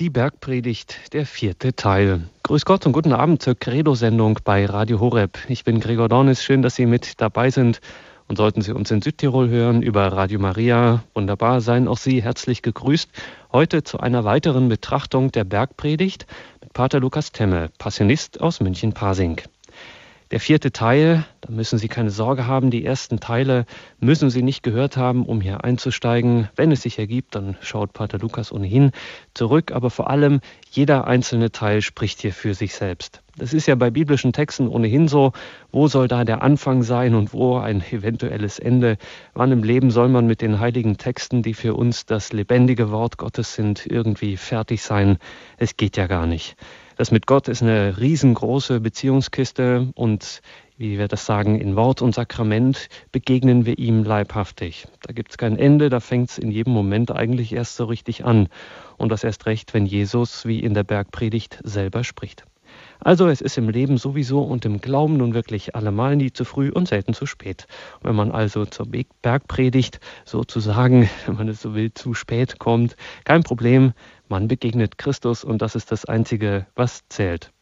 Die Bergpredigt, der vierte Teil. Grüß Gott und guten Abend zur Credo-Sendung bei Radio Horeb. Ich bin Gregor Dornis, schön, dass Sie mit dabei sind. Und sollten Sie uns in Südtirol hören über Radio Maria, wunderbar, seien auch Sie herzlich gegrüßt. Heute zu einer weiteren Betrachtung der Bergpredigt mit Pater Lukas Temme, Passionist aus München-Pasing. Der vierte Teil, da müssen Sie keine Sorge haben, die ersten Teile müssen Sie nicht gehört haben, um hier einzusteigen. Wenn es sich ergibt, dann schaut Pater Lukas ohnehin zurück, aber vor allem jeder einzelne Teil spricht hier für sich selbst. Das ist ja bei biblischen Texten ohnehin so, wo soll da der Anfang sein und wo ein eventuelles Ende? Wann im Leben soll man mit den heiligen Texten, die für uns das lebendige Wort Gottes sind, irgendwie fertig sein? Es geht ja gar nicht. Das mit Gott ist eine riesengroße Beziehungskiste und wie wir das sagen, in Wort und Sakrament begegnen wir ihm leibhaftig. Da gibt es kein Ende, da fängt es in jedem Moment eigentlich erst so richtig an. Und das erst recht, wenn Jesus, wie in der Bergpredigt, selber spricht. Also es ist im Leben sowieso und im Glauben nun wirklich allemal nie zu früh und selten zu spät. Wenn man also zur Bergpredigt sozusagen, wenn man es so will, zu spät kommt, kein Problem, man begegnet Christus und das ist das Einzige, was zählt.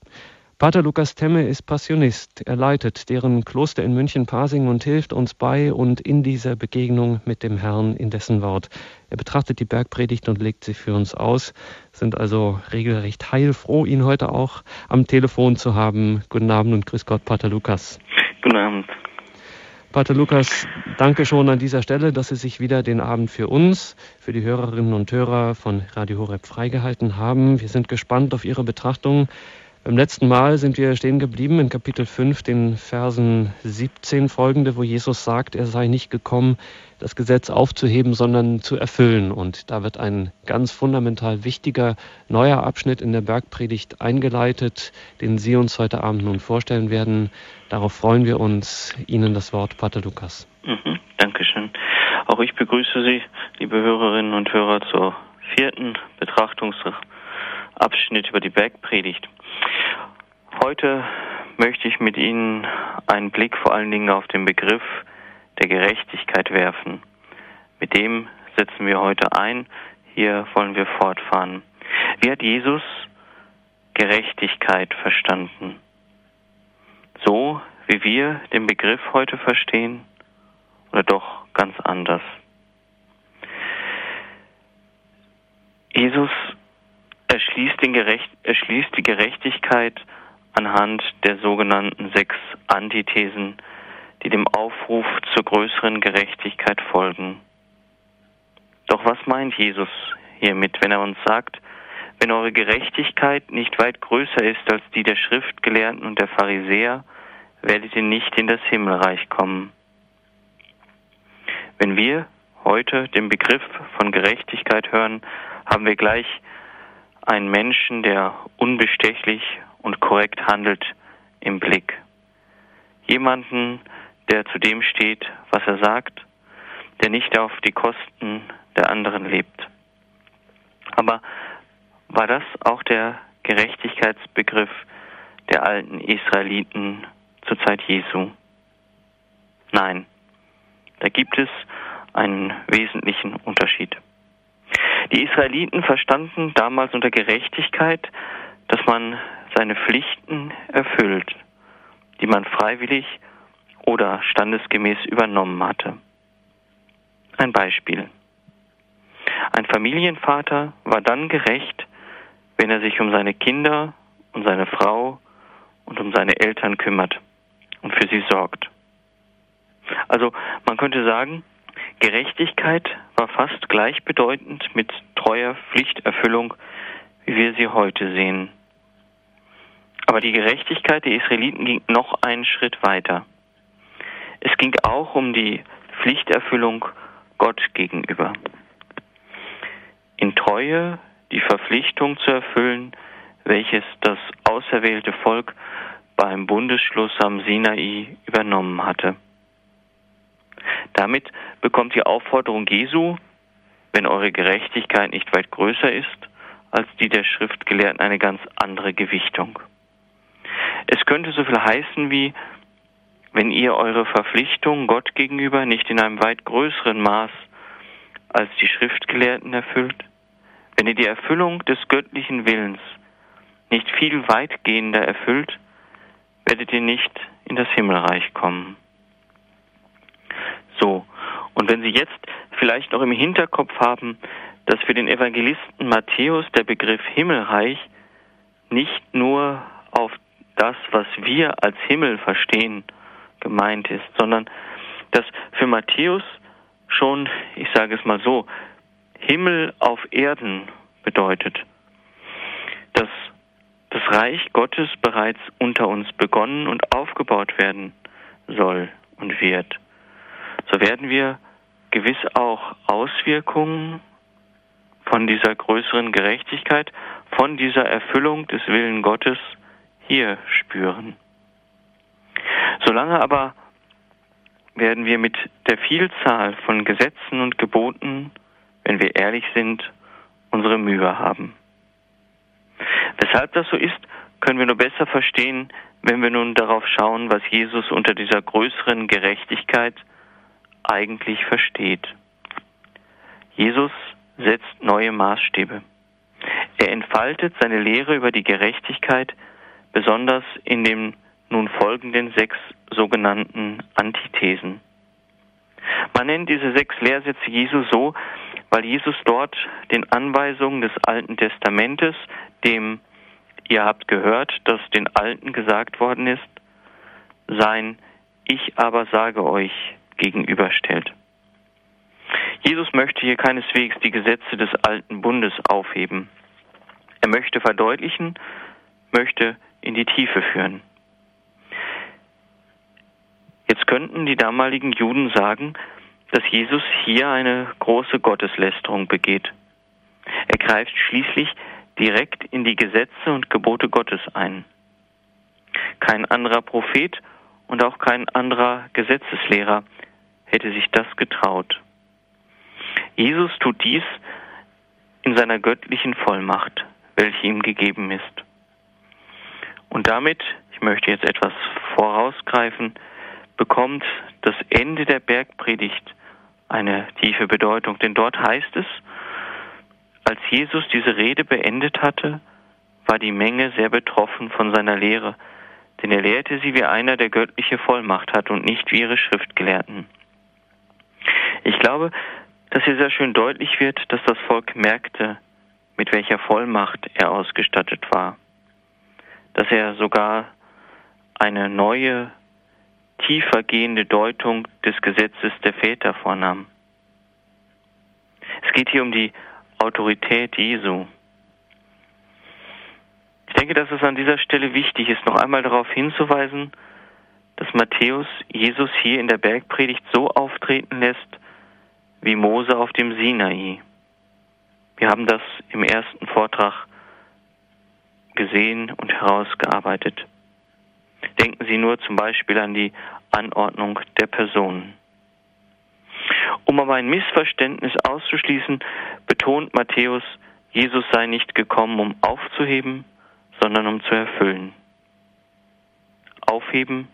Pater Lukas Temme ist Passionist. Er leitet deren Kloster in München-Pasing und hilft uns bei und in dieser Begegnung mit dem Herrn in dessen Wort. Er betrachtet die Bergpredigt und legt sie für uns aus. Sind also regelrecht heilfroh, ihn heute auch am Telefon zu haben. Guten Abend und grüß Gott, Pater Lukas. Guten Abend. Pater Lukas, danke schon an dieser Stelle, dass Sie sich wieder den Abend für uns, für die Hörerinnen und Hörer von Radio Horeb freigehalten haben. Wir sind gespannt auf Ihre Betrachtung beim letzten Mal sind wir stehen geblieben in Kapitel 5, den Versen 17 folgende, wo Jesus sagt, er sei nicht gekommen, das Gesetz aufzuheben, sondern zu erfüllen. Und da wird ein ganz fundamental wichtiger neuer Abschnitt in der Bergpredigt eingeleitet, den Sie uns heute Abend nun vorstellen werden. Darauf freuen wir uns. Ihnen das Wort, Pater Lukas. Mhm, Dankeschön. Auch ich begrüße Sie, liebe Hörerinnen und Hörer, zur vierten Betrachtungsabschnitt über die Bergpredigt. Heute möchte ich mit Ihnen einen Blick vor allen Dingen auf den Begriff der Gerechtigkeit werfen. Mit dem setzen wir heute ein. Hier wollen wir fortfahren. Wie hat Jesus Gerechtigkeit verstanden? So, wie wir den Begriff heute verstehen, oder doch ganz anders? Jesus erschließt, Gerecht, erschließt die Gerechtigkeit anhand der sogenannten sechs Antithesen, die dem Aufruf zur größeren Gerechtigkeit folgen. Doch was meint Jesus hiermit, wenn er uns sagt, wenn eure Gerechtigkeit nicht weit größer ist als die der Schriftgelehrten und der Pharisäer, werdet ihr nicht in das Himmelreich kommen. Wenn wir heute den Begriff von Gerechtigkeit hören, haben wir gleich einen Menschen, der unbestechlich und korrekt handelt, im Blick. Jemanden, der zu dem steht, was er sagt, der nicht auf die Kosten der anderen lebt. Aber war das auch der Gerechtigkeitsbegriff der alten Israeliten zur Zeit Jesu? Nein, da gibt es einen wesentlichen Unterschied. Die Israeliten verstanden damals unter Gerechtigkeit, dass man seine Pflichten erfüllt, die man freiwillig oder standesgemäß übernommen hatte. Ein Beispiel. Ein Familienvater war dann gerecht, wenn er sich um seine Kinder und seine Frau und um seine Eltern kümmert und für sie sorgt. Also man könnte sagen, Gerechtigkeit war fast gleichbedeutend mit treuer Pflichterfüllung, wie wir sie heute sehen. Aber die Gerechtigkeit der Israeliten ging noch einen Schritt weiter. Es ging auch um die Pflichterfüllung Gott gegenüber. In Treue die Verpflichtung zu erfüllen, welches das auserwählte Volk beim Bundesschluss am Sinai übernommen hatte. Damit bekommt die Aufforderung Jesu, wenn eure Gerechtigkeit nicht weit größer ist als die der Schriftgelehrten, eine ganz andere Gewichtung. Es könnte so viel heißen wie, wenn ihr eure Verpflichtung Gott gegenüber nicht in einem weit größeren Maß als die Schriftgelehrten erfüllt, wenn ihr die Erfüllung des göttlichen Willens nicht viel weitgehender erfüllt, werdet ihr nicht in das Himmelreich kommen. So, und wenn Sie jetzt vielleicht noch im Hinterkopf haben, dass für den Evangelisten Matthäus der Begriff Himmelreich nicht nur auf das, was wir als Himmel verstehen, gemeint ist, sondern dass für Matthäus schon, ich sage es mal so, Himmel auf Erden bedeutet. Dass das Reich Gottes bereits unter uns begonnen und aufgebaut werden soll und wird. So werden wir gewiss auch Auswirkungen von dieser größeren Gerechtigkeit, von dieser Erfüllung des Willen Gottes hier spüren. Solange aber werden wir mit der Vielzahl von Gesetzen und Geboten, wenn wir ehrlich sind, unsere Mühe haben. Weshalb das so ist, können wir nur besser verstehen, wenn wir nun darauf schauen, was Jesus unter dieser größeren Gerechtigkeit eigentlich versteht. Jesus setzt neue Maßstäbe. Er entfaltet seine Lehre über die Gerechtigkeit besonders in den nun folgenden sechs sogenannten Antithesen. Man nennt diese sechs Lehrsätze Jesu so, weil Jesus dort den Anweisungen des Alten Testamentes, dem ihr habt gehört, dass den Alten gesagt worden ist, sein Ich aber sage euch gegenüberstellt. Jesus möchte hier keineswegs die Gesetze des alten Bundes aufheben. Er möchte verdeutlichen, möchte in die Tiefe führen. Jetzt könnten die damaligen Juden sagen, dass Jesus hier eine große Gotteslästerung begeht. Er greift schließlich direkt in die Gesetze und Gebote Gottes ein. Kein anderer Prophet und auch kein anderer Gesetzeslehrer hätte sich das getraut. Jesus tut dies in seiner göttlichen Vollmacht, welche ihm gegeben ist. Und damit, ich möchte jetzt etwas vorausgreifen, bekommt das Ende der Bergpredigt eine tiefe Bedeutung. Denn dort heißt es, als Jesus diese Rede beendet hatte, war die Menge sehr betroffen von seiner Lehre, denn er lehrte sie wie einer, der göttliche Vollmacht hat und nicht wie ihre Schriftgelehrten. Ich glaube, dass hier sehr schön deutlich wird, dass das Volk merkte, mit welcher Vollmacht er ausgestattet war, dass er sogar eine neue, tiefer gehende Deutung des Gesetzes der Väter vornahm. Es geht hier um die Autorität Jesu. Ich denke, dass es an dieser Stelle wichtig ist, noch einmal darauf hinzuweisen, dass Matthäus Jesus hier in der Bergpredigt so auftreten lässt, wie Mose auf dem Sinai. Wir haben das im ersten Vortrag gesehen und herausgearbeitet. Denken Sie nur zum Beispiel an die Anordnung der Personen. Um aber ein Missverständnis auszuschließen, betont Matthäus, Jesus sei nicht gekommen, um aufzuheben, sondern um zu erfüllen. Aufheben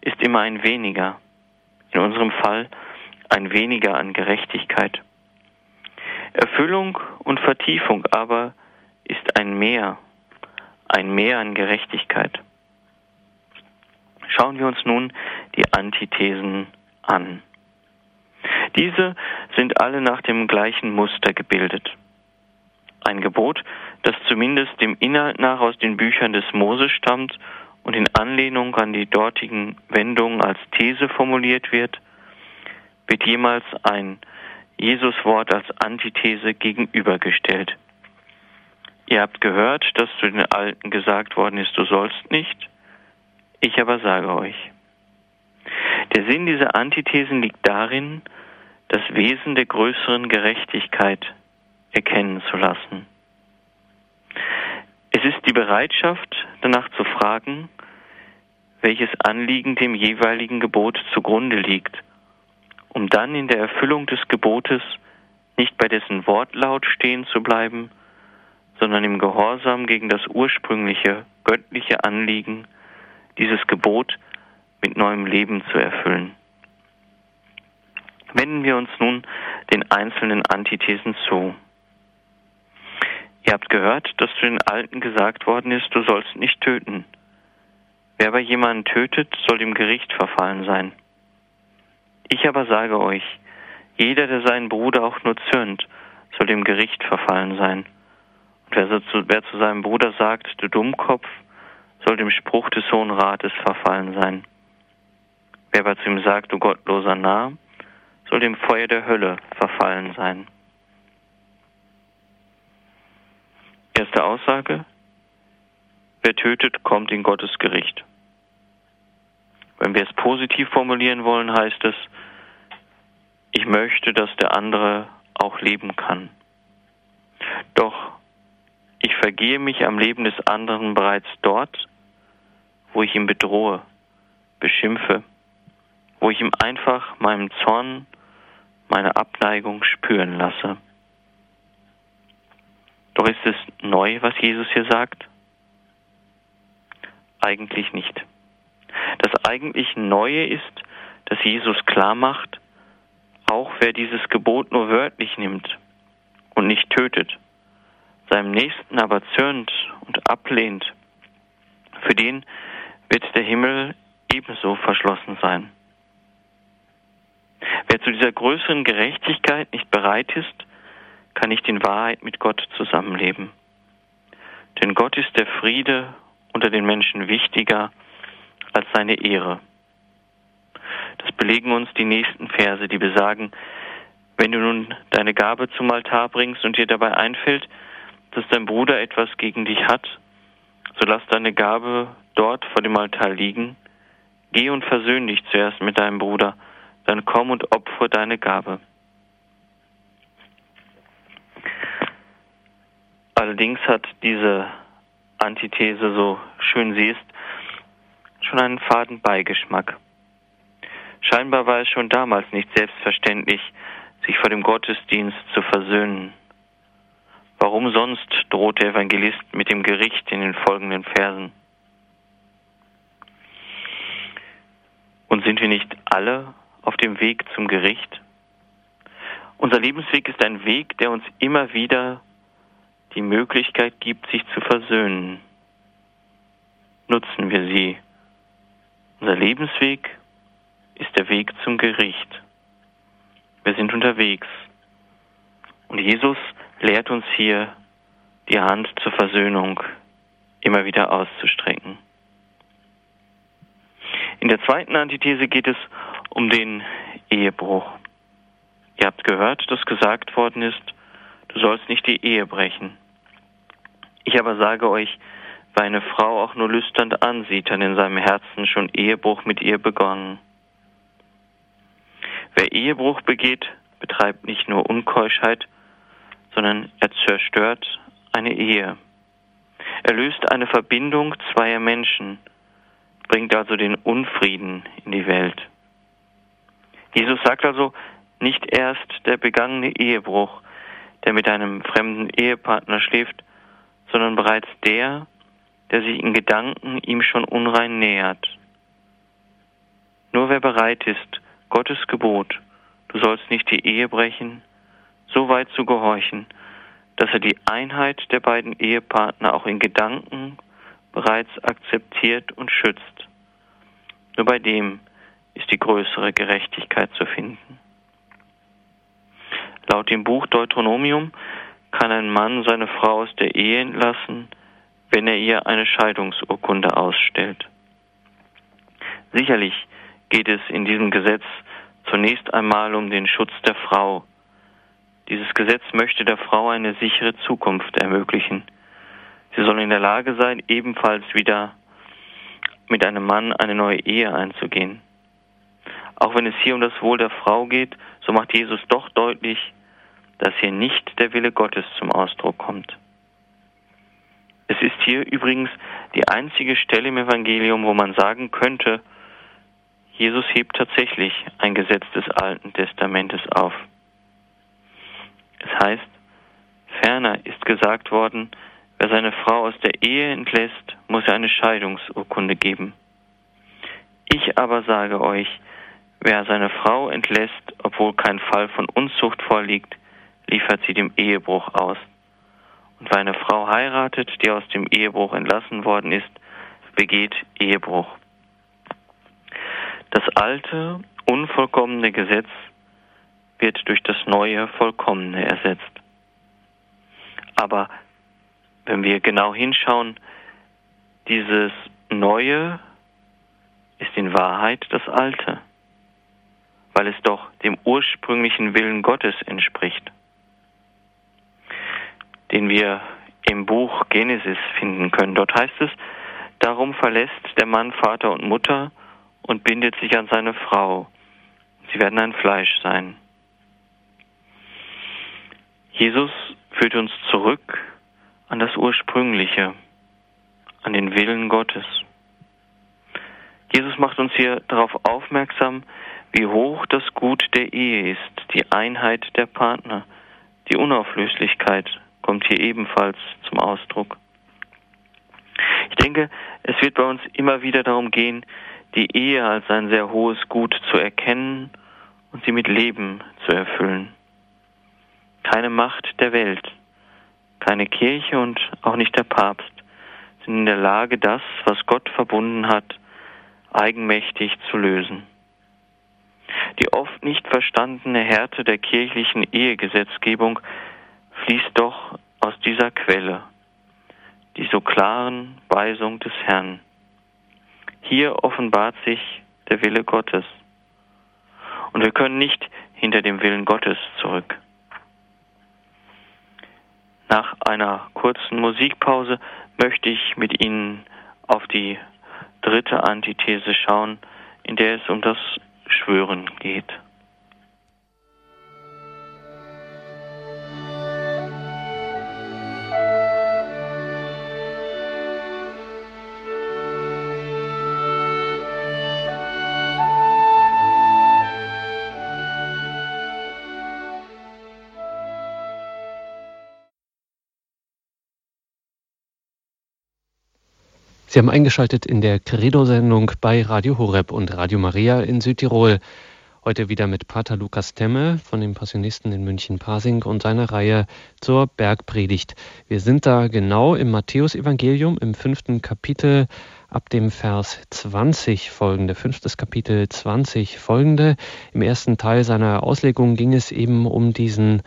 ist immer ein weniger. In unserem Fall ein weniger an Gerechtigkeit. Erfüllung und Vertiefung aber ist ein Mehr, ein Mehr an Gerechtigkeit. Schauen wir uns nun die Antithesen an. Diese sind alle nach dem gleichen Muster gebildet. Ein Gebot, das zumindest dem Inhalt nach aus den Büchern des Mose stammt und in Anlehnung an die dortigen Wendungen als These formuliert wird, wird jemals ein Jesuswort als Antithese gegenübergestellt. Ihr habt gehört, dass zu den Alten gesagt worden ist, du sollst nicht, ich aber sage euch. Der Sinn dieser Antithesen liegt darin, das Wesen der größeren Gerechtigkeit erkennen zu lassen. Es ist die Bereitschaft, danach zu fragen, welches Anliegen dem jeweiligen Gebot zugrunde liegt um dann in der Erfüllung des Gebotes nicht bei dessen Wortlaut stehen zu bleiben, sondern im Gehorsam gegen das ursprüngliche göttliche Anliegen, dieses Gebot mit neuem Leben zu erfüllen. Wenden wir uns nun den einzelnen Antithesen zu. Ihr habt gehört, dass zu den Alten gesagt worden ist, du sollst nicht töten. Wer aber jemanden tötet, soll dem Gericht verfallen sein. Ich aber sage euch, jeder, der seinen Bruder auch nur zürnt, soll dem Gericht verfallen sein. Und wer, zu, wer zu seinem Bruder sagt, du Dummkopf, soll dem Spruch des Hohen Rates verfallen sein. Wer aber zu ihm sagt, du gottloser Narr, soll dem Feuer der Hölle verfallen sein. Erste Aussage, wer tötet, kommt in Gottes Gericht. Wenn wir es positiv formulieren wollen, heißt es, ich möchte, dass der andere auch leben kann. Doch ich vergehe mich am Leben des anderen bereits dort, wo ich ihn bedrohe, beschimpfe, wo ich ihm einfach meinen Zorn, meine Abneigung spüren lasse. Doch ist es neu, was Jesus hier sagt? Eigentlich nicht. Das eigentlich Neue ist, dass Jesus klar macht, auch wer dieses Gebot nur wörtlich nimmt und nicht tötet, seinem Nächsten aber zürnt und ablehnt, für den wird der Himmel ebenso verschlossen sein. Wer zu dieser größeren Gerechtigkeit nicht bereit ist, kann nicht in Wahrheit mit Gott zusammenleben. Denn Gott ist der Friede unter den Menschen wichtiger als seine Ehre. Das belegen uns die nächsten Verse, die besagen, wenn du nun deine Gabe zum Altar bringst und dir dabei einfällt, dass dein Bruder etwas gegen dich hat, so lass deine Gabe dort vor dem Altar liegen, geh und versöhn dich zuerst mit deinem Bruder, dann komm und opfer deine Gabe. Allerdings hat diese Antithese, so schön sie ist, schon einen faden Beigeschmack. Scheinbar war es schon damals nicht selbstverständlich, sich vor dem Gottesdienst zu versöhnen. Warum sonst droht der Evangelist mit dem Gericht in den folgenden Versen? Und sind wir nicht alle auf dem Weg zum Gericht? Unser Lebensweg ist ein Weg, der uns immer wieder die Möglichkeit gibt, sich zu versöhnen. Nutzen wir sie. Unser Lebensweg ist der Weg zum Gericht. Wir sind unterwegs. Und Jesus lehrt uns hier, die Hand zur Versöhnung immer wieder auszustrecken. In der zweiten Antithese geht es um den Ehebruch. Ihr habt gehört, dass gesagt worden ist, du sollst nicht die Ehe brechen. Ich aber sage euch, wer eine Frau auch nur lüsternd ansieht, hat in seinem Herzen schon Ehebruch mit ihr begonnen. Wer Ehebruch begeht, betreibt nicht nur Unkeuschheit, sondern er zerstört eine Ehe. Er löst eine Verbindung zweier Menschen, bringt also den Unfrieden in die Welt. Jesus sagt also, nicht erst der begangene Ehebruch, der mit einem fremden Ehepartner schläft, sondern bereits der, der sich in Gedanken ihm schon unrein nähert. Nur wer bereit ist, Gottes Gebot, du sollst nicht die Ehe brechen, so weit zu gehorchen, dass er die Einheit der beiden Ehepartner auch in Gedanken bereits akzeptiert und schützt. Nur bei dem ist die größere Gerechtigkeit zu finden. Laut dem Buch Deuteronomium kann ein Mann seine Frau aus der Ehe entlassen, wenn er ihr eine Scheidungsurkunde ausstellt. Sicherlich geht es in diesem Gesetz zunächst einmal um den Schutz der Frau. Dieses Gesetz möchte der Frau eine sichere Zukunft ermöglichen. Sie soll in der Lage sein, ebenfalls wieder mit einem Mann eine neue Ehe einzugehen. Auch wenn es hier um das Wohl der Frau geht, so macht Jesus doch deutlich, dass hier nicht der Wille Gottes zum Ausdruck kommt. Es ist hier übrigens die einzige Stelle im Evangelium, wo man sagen könnte, Jesus hebt tatsächlich ein Gesetz des Alten Testamentes auf. Es heißt, ferner ist gesagt worden, wer seine Frau aus der Ehe entlässt, muss er eine Scheidungsurkunde geben. Ich aber sage euch, wer seine Frau entlässt, obwohl kein Fall von Unzucht vorliegt, liefert sie dem Ehebruch aus. Und wer eine Frau heiratet, die aus dem Ehebruch entlassen worden ist, begeht Ehebruch. Das alte, unvollkommene Gesetz wird durch das neue, vollkommene ersetzt. Aber wenn wir genau hinschauen, dieses Neue ist in Wahrheit das Alte, weil es doch dem ursprünglichen Willen Gottes entspricht, den wir im Buch Genesis finden können. Dort heißt es, darum verlässt der Mann Vater und Mutter und bindet sich an seine Frau. Sie werden ein Fleisch sein. Jesus führt uns zurück an das Ursprüngliche, an den Willen Gottes. Jesus macht uns hier darauf aufmerksam, wie hoch das Gut der Ehe ist, die Einheit der Partner, die Unauflöslichkeit kommt hier ebenfalls zum Ausdruck. Ich denke, es wird bei uns immer wieder darum gehen, die Ehe als ein sehr hohes Gut zu erkennen und sie mit Leben zu erfüllen. Keine Macht der Welt, keine Kirche und auch nicht der Papst sind in der Lage, das, was Gott verbunden hat, eigenmächtig zu lösen. Die oft nicht verstandene Härte der kirchlichen Ehegesetzgebung fließt doch aus dieser Quelle, die so klaren Weisung des Herrn. Hier offenbart sich der Wille Gottes. Und wir können nicht hinter dem Willen Gottes zurück. Nach einer kurzen Musikpause möchte ich mit Ihnen auf die dritte Antithese schauen, in der es um das Schwören geht. Sie haben eingeschaltet in der Credo-Sendung bei Radio Horeb und Radio Maria in Südtirol. Heute wieder mit Pater Lukas Temme von den Passionisten in München-Pasing und seiner Reihe zur Bergpredigt. Wir sind da genau im Matthäusevangelium im fünften Kapitel ab dem Vers 20 folgende, fünftes Kapitel 20 folgende. Im ersten Teil seiner Auslegung ging es eben um diesen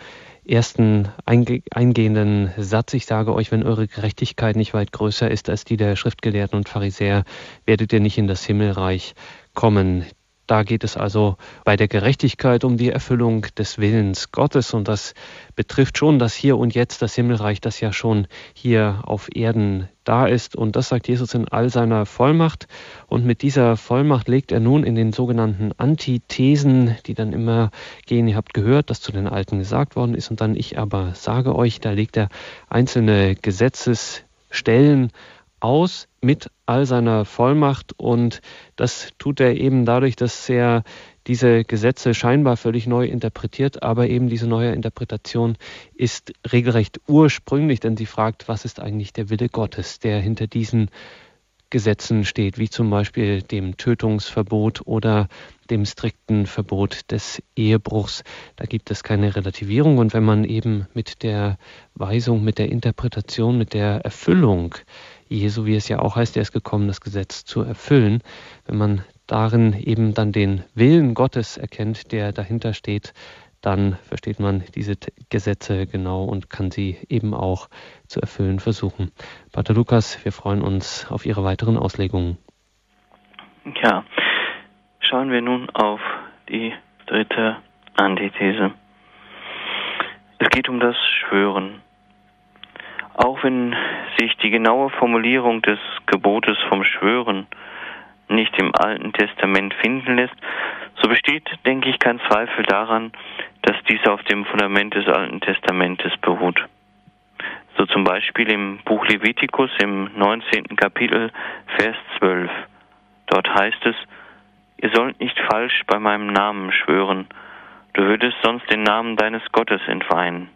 ersten eingehenden Satz. Ich sage euch, wenn eure Gerechtigkeit nicht weit größer ist als die der Schriftgelehrten und Pharisäer, werdet ihr nicht in das Himmelreich kommen. Da geht es also bei der Gerechtigkeit um die Erfüllung des Willens Gottes. Und das betrifft schon das Hier und Jetzt, das Himmelreich, das ja schon hier auf Erden da ist. Und das sagt Jesus in all seiner Vollmacht. Und mit dieser Vollmacht legt er nun in den sogenannten Antithesen, die dann immer gehen, ihr habt gehört, dass zu den Alten gesagt worden ist. Und dann ich aber sage euch, da legt er einzelne Gesetzesstellen aus mit all seiner Vollmacht und das tut er eben dadurch, dass er diese Gesetze scheinbar völlig neu interpretiert, aber eben diese neue Interpretation ist regelrecht ursprünglich, denn sie fragt, was ist eigentlich der Wille Gottes, der hinter diesen Gesetzen steht, wie zum Beispiel dem Tötungsverbot oder dem strikten Verbot des Ehebruchs. Da gibt es keine Relativierung. Und wenn man eben mit der Weisung, mit der Interpretation, mit der Erfüllung Jesu, wie es ja auch heißt, er ist gekommen, das Gesetz zu erfüllen. Wenn man darin eben dann den Willen Gottes erkennt, der dahinter steht, dann versteht man diese Gesetze genau und kann sie eben auch zu erfüllen versuchen. Pater Lukas, wir freuen uns auf Ihre weiteren Auslegungen. Ja, schauen wir nun auf die dritte Antithese. Es geht um das Schwören. Auch wenn sich die genaue Formulierung des Gebotes vom Schwören nicht im Alten Testament finden lässt, so besteht, denke ich, kein Zweifel daran, dass dies auf dem Fundament des Alten Testamentes beruht. So zum Beispiel im Buch Levitikus im 19. Kapitel, Vers 12. Dort heißt es, ihr sollt nicht falsch bei meinem Namen schwören, du würdest sonst den Namen deines Gottes entweihen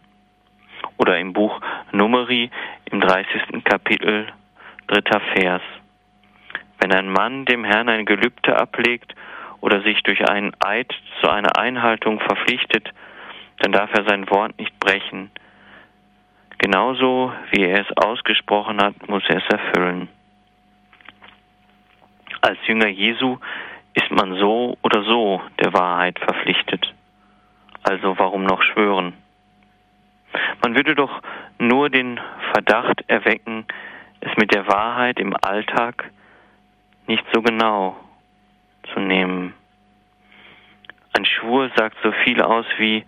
oder im Buch Numeri im 30. Kapitel, dritter Vers. Wenn ein Mann dem Herrn ein Gelübde ablegt oder sich durch einen Eid zu einer Einhaltung verpflichtet, dann darf er sein Wort nicht brechen. genauso wie er es ausgesprochen hat, muss er es erfüllen. Als Jünger Jesu ist man so oder so der Wahrheit verpflichtet. Also warum noch schwören? Man würde doch nur den Verdacht erwecken, es mit der Wahrheit im Alltag nicht so genau zu nehmen. Ein Schwur sagt so viel aus wie,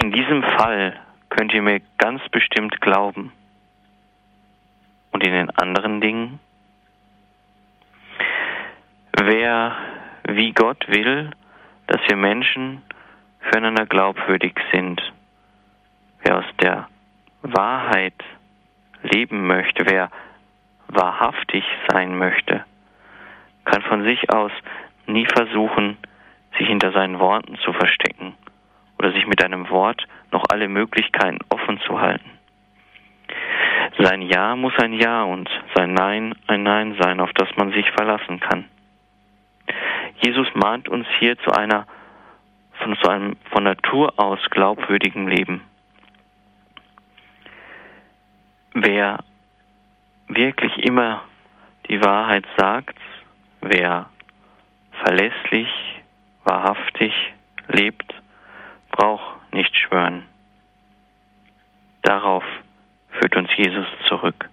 in diesem Fall könnt ihr mir ganz bestimmt glauben. Und in den anderen Dingen? Wer wie Gott will, dass wir Menschen füreinander glaubwürdig sind, wer aus der Wahrheit leben möchte, wer wahrhaftig sein möchte, kann von sich aus nie versuchen, sich hinter seinen Worten zu verstecken oder sich mit einem Wort noch alle Möglichkeiten offen zu halten. Sein Ja muss ein Ja und sein Nein ein Nein sein, auf das man sich verlassen kann. Jesus mahnt uns hier zu einer von so einem von Natur aus glaubwürdigen Leben. Wer wirklich immer die Wahrheit sagt, wer verlässlich, wahrhaftig lebt, braucht nicht schwören. Darauf führt uns Jesus zurück.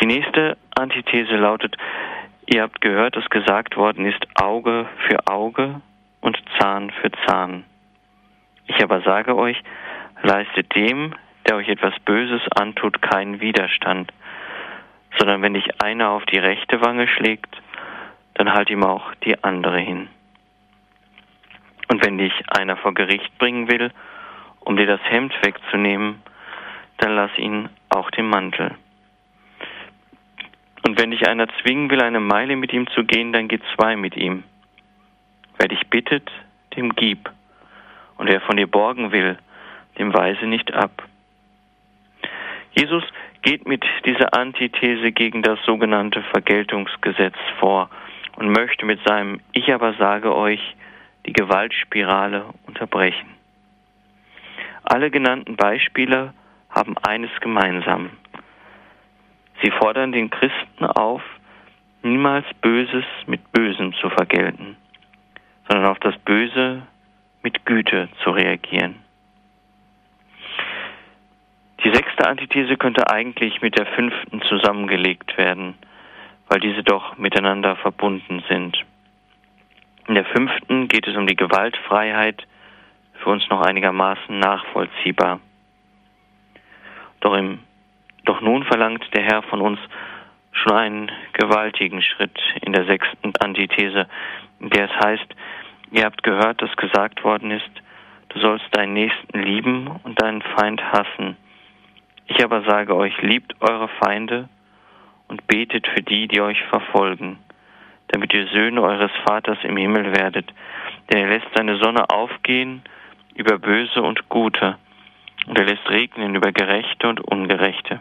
Die nächste Antithese lautet, ihr habt gehört, dass gesagt worden ist, Auge für Auge und Zahn für Zahn. Ich aber sage euch, leistet dem, der euch etwas Böses antut, keinen Widerstand, sondern wenn dich einer auf die rechte Wange schlägt, dann halt ihm auch die andere hin. Und wenn dich einer vor Gericht bringen will, um dir das Hemd wegzunehmen, dann lass ihn auch den Mantel. Und wenn dich einer zwingen will, eine Meile mit ihm zu gehen, dann geh zwei mit ihm. Wer dich bittet, dem gib. Und wer von dir borgen will, dem weise nicht ab. Jesus geht mit dieser Antithese gegen das sogenannte Vergeltungsgesetz vor und möchte mit seinem Ich aber sage euch die Gewaltspirale unterbrechen. Alle genannten Beispiele haben eines gemeinsam. Sie fordern den Christen auf, niemals Böses mit Bösem zu vergelten, sondern auf das Böse mit Güte zu reagieren. Die sechste Antithese könnte eigentlich mit der fünften zusammengelegt werden, weil diese doch miteinander verbunden sind. In der fünften geht es um die Gewaltfreiheit, für uns noch einigermaßen nachvollziehbar. Doch, im, doch nun verlangt der Herr von uns schon einen gewaltigen Schritt in der sechsten Antithese, in der es heißt, ihr habt gehört, dass gesagt worden ist, du sollst deinen Nächsten lieben und deinen Feind hassen. Ich aber sage euch, liebt eure Feinde und betet für die, die euch verfolgen, damit ihr Söhne eures Vaters im Himmel werdet, denn er lässt seine Sonne aufgehen über Böse und Gute, und er lässt regnen über Gerechte und Ungerechte.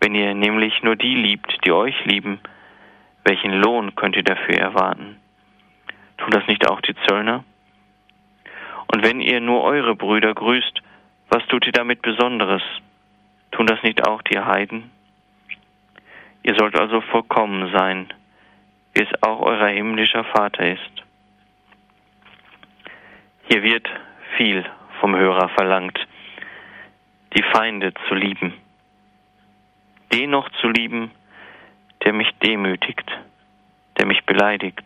Wenn ihr nämlich nur die liebt, die euch lieben, welchen Lohn könnt ihr dafür erwarten? Tun das nicht auch die Zöllner? Und wenn ihr nur eure Brüder grüßt, was tut ihr damit Besonderes? Tun das nicht auch die Heiden? Ihr sollt also vollkommen sein, wie es auch euer himmlischer Vater ist. Hier wird viel vom Hörer verlangt, die Feinde zu lieben, den noch zu lieben, der mich demütigt, der mich beleidigt,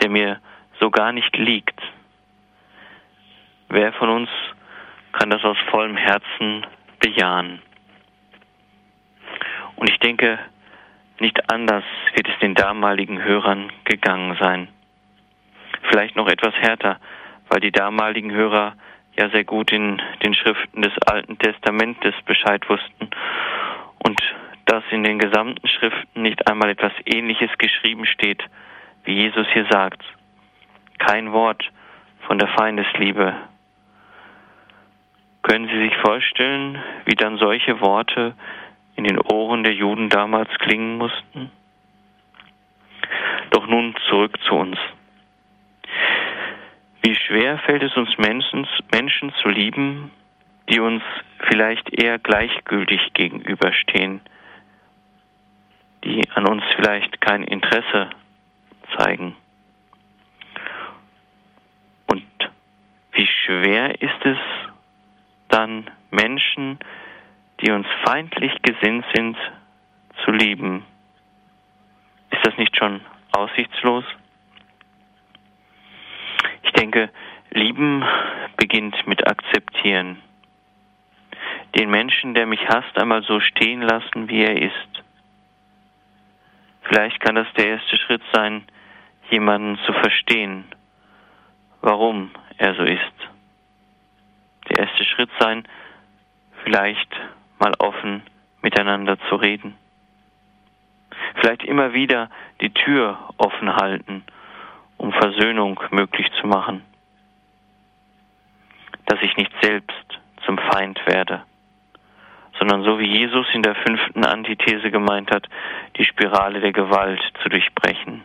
der mir so gar nicht liegt. Wer von uns kann das aus vollem Herzen bejahen. Und ich denke, nicht anders wird es den damaligen Hörern gegangen sein. Vielleicht noch etwas härter, weil die damaligen Hörer ja sehr gut in den Schriften des Alten Testamentes Bescheid wussten und dass in den gesamten Schriften nicht einmal etwas Ähnliches geschrieben steht, wie Jesus hier sagt. Kein Wort von der Feindesliebe können Sie sich vorstellen, wie dann solche Worte in den Ohren der Juden damals klingen mussten? Doch nun zurück zu uns. Wie schwer fällt es uns Menschen, Menschen zu lieben, die uns vielleicht eher gleichgültig gegenüberstehen, die an uns vielleicht kein Interesse zeigen. Und wie schwer ist es dann Menschen, die uns feindlich gesinnt sind, zu lieben? Ist das nicht schon aussichtslos? Ich denke, lieben beginnt mit akzeptieren. Den Menschen, der mich hasst, einmal so stehen lassen, wie er ist. Vielleicht kann das der erste Schritt sein, jemanden zu verstehen, warum er so ist. Der erste Schritt sein, vielleicht mal offen miteinander zu reden. Vielleicht immer wieder die Tür offen halten, um Versöhnung möglich zu machen. Dass ich nicht selbst zum Feind werde, sondern so wie Jesus in der fünften Antithese gemeint hat, die Spirale der Gewalt zu durchbrechen.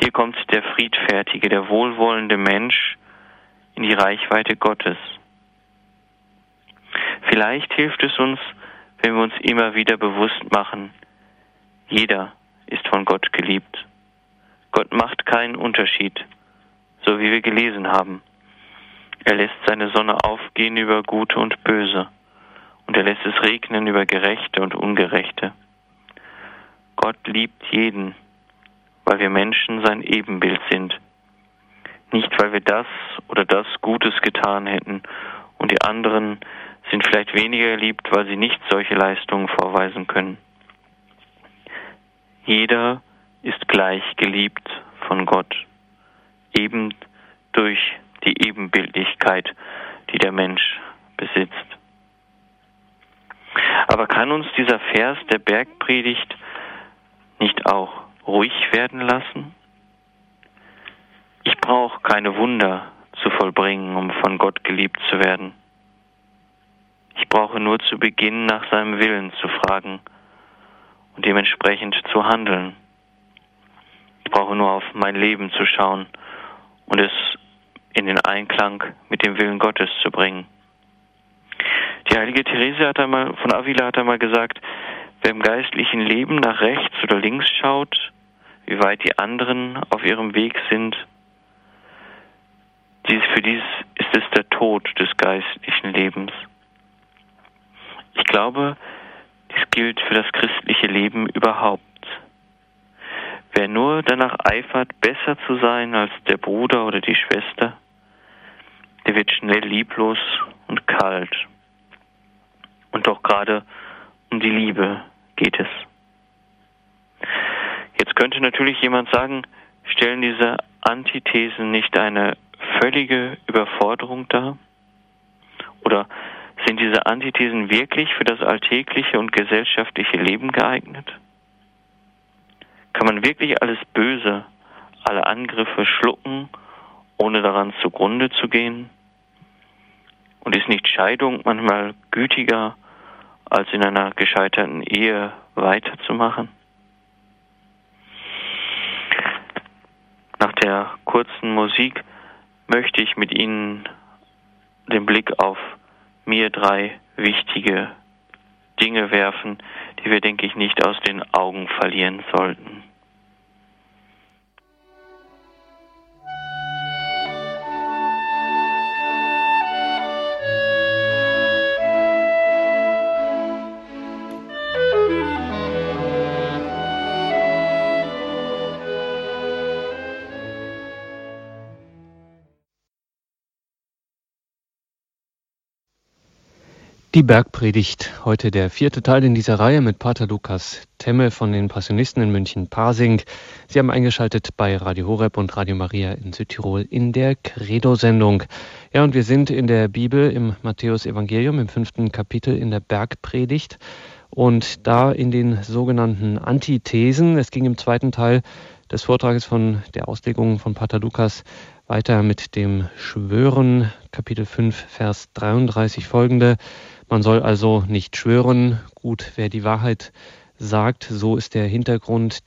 Hier kommt der friedfertige, der wohlwollende Mensch in die Reichweite Gottes. Vielleicht hilft es uns, wenn wir uns immer wieder bewusst machen, jeder ist von Gott geliebt. Gott macht keinen Unterschied, so wie wir gelesen haben. Er lässt seine Sonne aufgehen über Gute und Böse, und er lässt es regnen über Gerechte und Ungerechte. Gott liebt jeden, weil wir Menschen sein Ebenbild sind. Nicht, weil wir das oder das Gutes getan hätten und die anderen sind vielleicht weniger geliebt, weil sie nicht solche Leistungen vorweisen können. Jeder ist gleich geliebt von Gott, eben durch die Ebenbildlichkeit, die der Mensch besitzt. Aber kann uns dieser Vers der Bergpredigt nicht auch ruhig werden lassen? Ich brauche keine Wunder zu vollbringen, um von Gott geliebt zu werden. Ich brauche nur zu Beginn nach seinem Willen zu fragen und dementsprechend zu handeln. Ich brauche nur auf mein Leben zu schauen und es in den Einklang mit dem Willen Gottes zu bringen. Die heilige Therese hat einmal, von Avila hat einmal gesagt, wer im geistlichen Leben nach rechts oder links schaut, wie weit die anderen auf ihrem Weg sind, dies, für dies ist es der Tod des geistlichen Lebens. Ich glaube, dies gilt für das christliche Leben überhaupt. Wer nur danach eifert, besser zu sein als der Bruder oder die Schwester, der wird schnell lieblos und kalt. Und doch gerade um die Liebe geht es. Jetzt könnte natürlich jemand sagen, stellen diese Antithesen nicht eine völlige Überforderung dar? Oder sind diese Antithesen wirklich für das alltägliche und gesellschaftliche Leben geeignet? Kann man wirklich alles Böse, alle Angriffe schlucken, ohne daran zugrunde zu gehen? Und ist nicht Scheidung manchmal gütiger, als in einer gescheiterten Ehe weiterzumachen? Nach der kurzen Musik möchte ich mit Ihnen den Blick auf mir drei wichtige Dinge werfen, die wir, denke ich, nicht aus den Augen verlieren sollten. Die Bergpredigt, heute der vierte Teil in dieser Reihe mit Pater Lukas Temme von den Passionisten in München-Pasing. Sie haben eingeschaltet bei Radio Horeb und Radio Maria in Südtirol in der Credo-Sendung. Ja, und wir sind in der Bibel im Matthäus-Evangelium im fünften Kapitel in der Bergpredigt und da in den sogenannten Antithesen. Es ging im zweiten Teil des Vortrages von der Auslegung von Pater Lukas weiter mit dem Schwören, Kapitel 5, Vers 33 folgende. Man soll also nicht schwören. Gut, wer die Wahrheit sagt, so ist der Hintergrund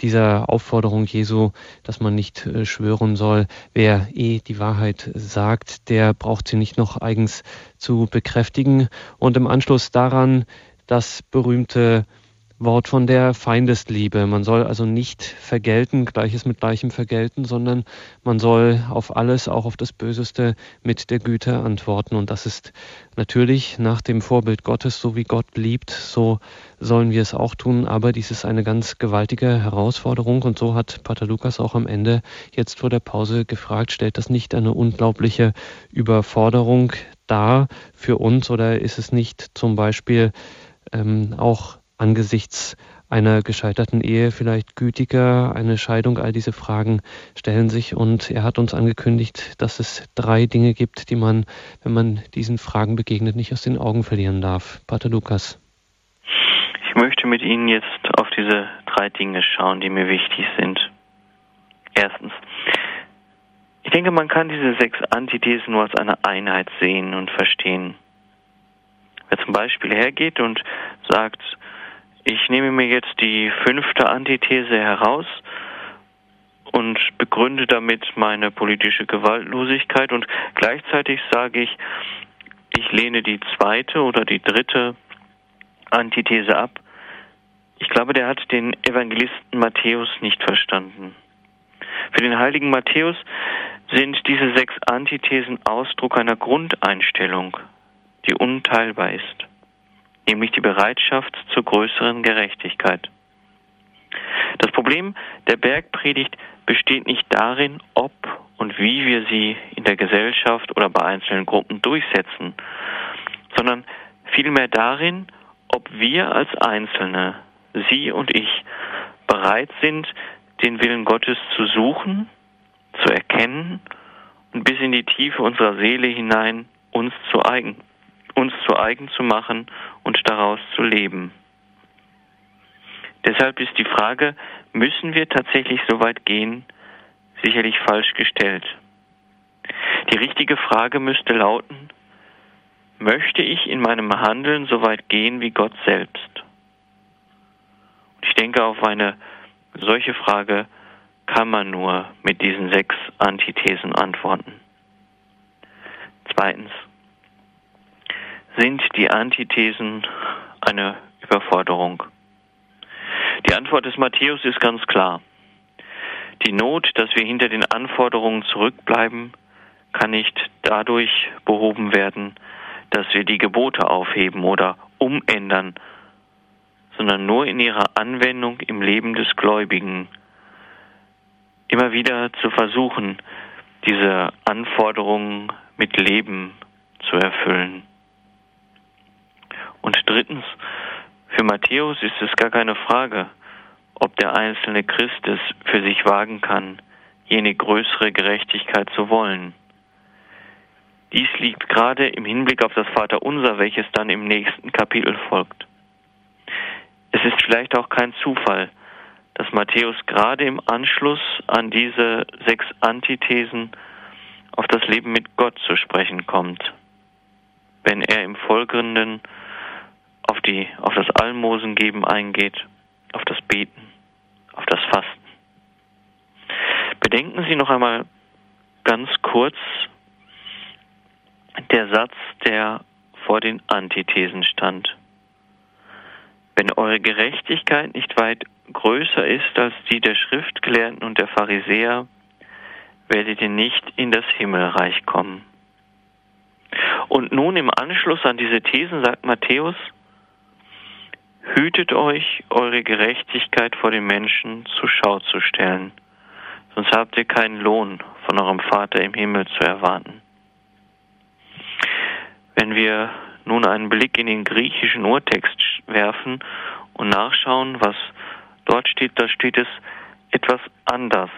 dieser Aufforderung Jesu, dass man nicht äh, schwören soll, wer eh die Wahrheit sagt, der braucht sie nicht noch eigens zu bekräftigen. Und im Anschluss daran das berühmte Wort von der Feindesliebe. Man soll also nicht vergelten, Gleiches mit Gleichem vergelten, sondern man soll auf alles, auch auf das Böseste, mit der Güte antworten. Und das ist natürlich nach dem Vorbild Gottes, so wie Gott liebt, so sollen wir es auch tun. Aber dies ist eine ganz gewaltige Herausforderung. Und so hat Pater Lukas auch am Ende jetzt vor der Pause gefragt, stellt das nicht eine unglaubliche Überforderung dar für uns oder ist es nicht zum Beispiel ähm, auch angesichts einer gescheiterten Ehe vielleicht gütiger, eine Scheidung, all diese Fragen stellen sich und er hat uns angekündigt, dass es drei Dinge gibt, die man, wenn man diesen Fragen begegnet, nicht aus den Augen verlieren darf. Pater Lukas. Ich möchte mit Ihnen jetzt auf diese drei Dinge schauen, die mir wichtig sind. Erstens, ich denke, man kann diese sechs Antithesen nur als eine Einheit sehen und verstehen. Wer zum Beispiel hergeht und sagt, ich nehme mir jetzt die fünfte Antithese heraus und begründe damit meine politische Gewaltlosigkeit und gleichzeitig sage ich, ich lehne die zweite oder die dritte Antithese ab. Ich glaube, der hat den Evangelisten Matthäus nicht verstanden. Für den heiligen Matthäus sind diese sechs Antithesen Ausdruck einer Grundeinstellung, die unteilbar ist nämlich die Bereitschaft zur größeren Gerechtigkeit. Das Problem der Bergpredigt besteht nicht darin, ob und wie wir sie in der Gesellschaft oder bei einzelnen Gruppen durchsetzen, sondern vielmehr darin, ob wir als Einzelne, Sie und ich, bereit sind, den Willen Gottes zu suchen, zu erkennen und bis in die Tiefe unserer Seele hinein uns zu eigen uns zu eigen zu machen und daraus zu leben. Deshalb ist die Frage, müssen wir tatsächlich so weit gehen, sicherlich falsch gestellt. Die richtige Frage müsste lauten, möchte ich in meinem Handeln so weit gehen wie Gott selbst? Ich denke, auf eine solche Frage kann man nur mit diesen sechs Antithesen antworten. Zweitens, sind die Antithesen eine Überforderung? Die Antwort des Matthäus ist ganz klar. Die Not, dass wir hinter den Anforderungen zurückbleiben, kann nicht dadurch behoben werden, dass wir die Gebote aufheben oder umändern, sondern nur in ihrer Anwendung im Leben des Gläubigen. Immer wieder zu versuchen, diese Anforderungen mit Leben zu erfüllen. Und drittens, für Matthäus ist es gar keine Frage, ob der einzelne Christ es für sich wagen kann, jene größere Gerechtigkeit zu wollen. Dies liegt gerade im Hinblick auf das Vaterunser, welches dann im nächsten Kapitel folgt. Es ist vielleicht auch kein Zufall, dass Matthäus gerade im Anschluss an diese sechs Antithesen auf das Leben mit Gott zu sprechen kommt, wenn er im Folgenden auf, die, auf das Almosengeben eingeht, auf das Beten, auf das Fasten. Bedenken Sie noch einmal ganz kurz der Satz, der vor den Antithesen stand. Wenn eure Gerechtigkeit nicht weit größer ist als die der Schriftgelehrten und der Pharisäer, werdet ihr nicht in das Himmelreich kommen. Und nun im Anschluss an diese Thesen sagt Matthäus, Hütet euch, eure Gerechtigkeit vor den Menschen zur Schau zu stellen, sonst habt ihr keinen Lohn von eurem Vater im Himmel zu erwarten. Wenn wir nun einen Blick in den griechischen Urtext werfen und nachschauen, was dort steht, da steht es etwas anders,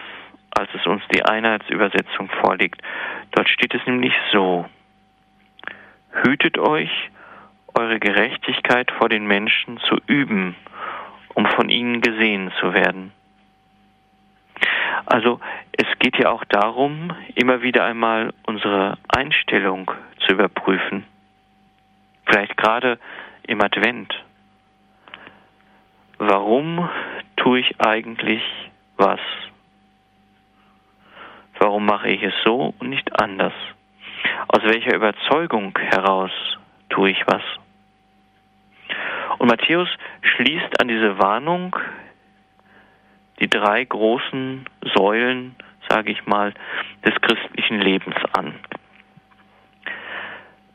als es uns die Einheitsübersetzung vorliegt. Dort steht es nämlich so. Hütet euch, eure Gerechtigkeit vor den Menschen zu üben, um von ihnen gesehen zu werden. Also es geht ja auch darum, immer wieder einmal unsere Einstellung zu überprüfen. Vielleicht gerade im Advent. Warum tue ich eigentlich was? Warum mache ich es so und nicht anders? Aus welcher Überzeugung heraus tue ich was? Und Matthäus schließt an diese Warnung die drei großen Säulen, sage ich mal, des christlichen Lebens an.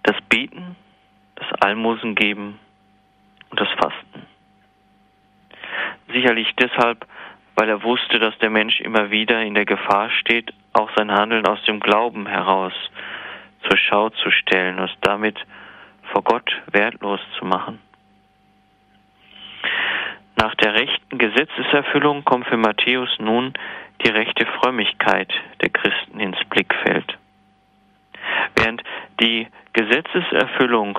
Das Beten, das Almosen geben und das Fasten. Sicherlich deshalb, weil er wusste, dass der Mensch immer wieder in der Gefahr steht, auch sein Handeln aus dem Glauben heraus zur Schau zu stellen und damit vor Gott wertlos zu machen. Nach der rechten Gesetzeserfüllung kommt für Matthäus nun die rechte Frömmigkeit der Christen ins Blickfeld. Während die Gesetzeserfüllung,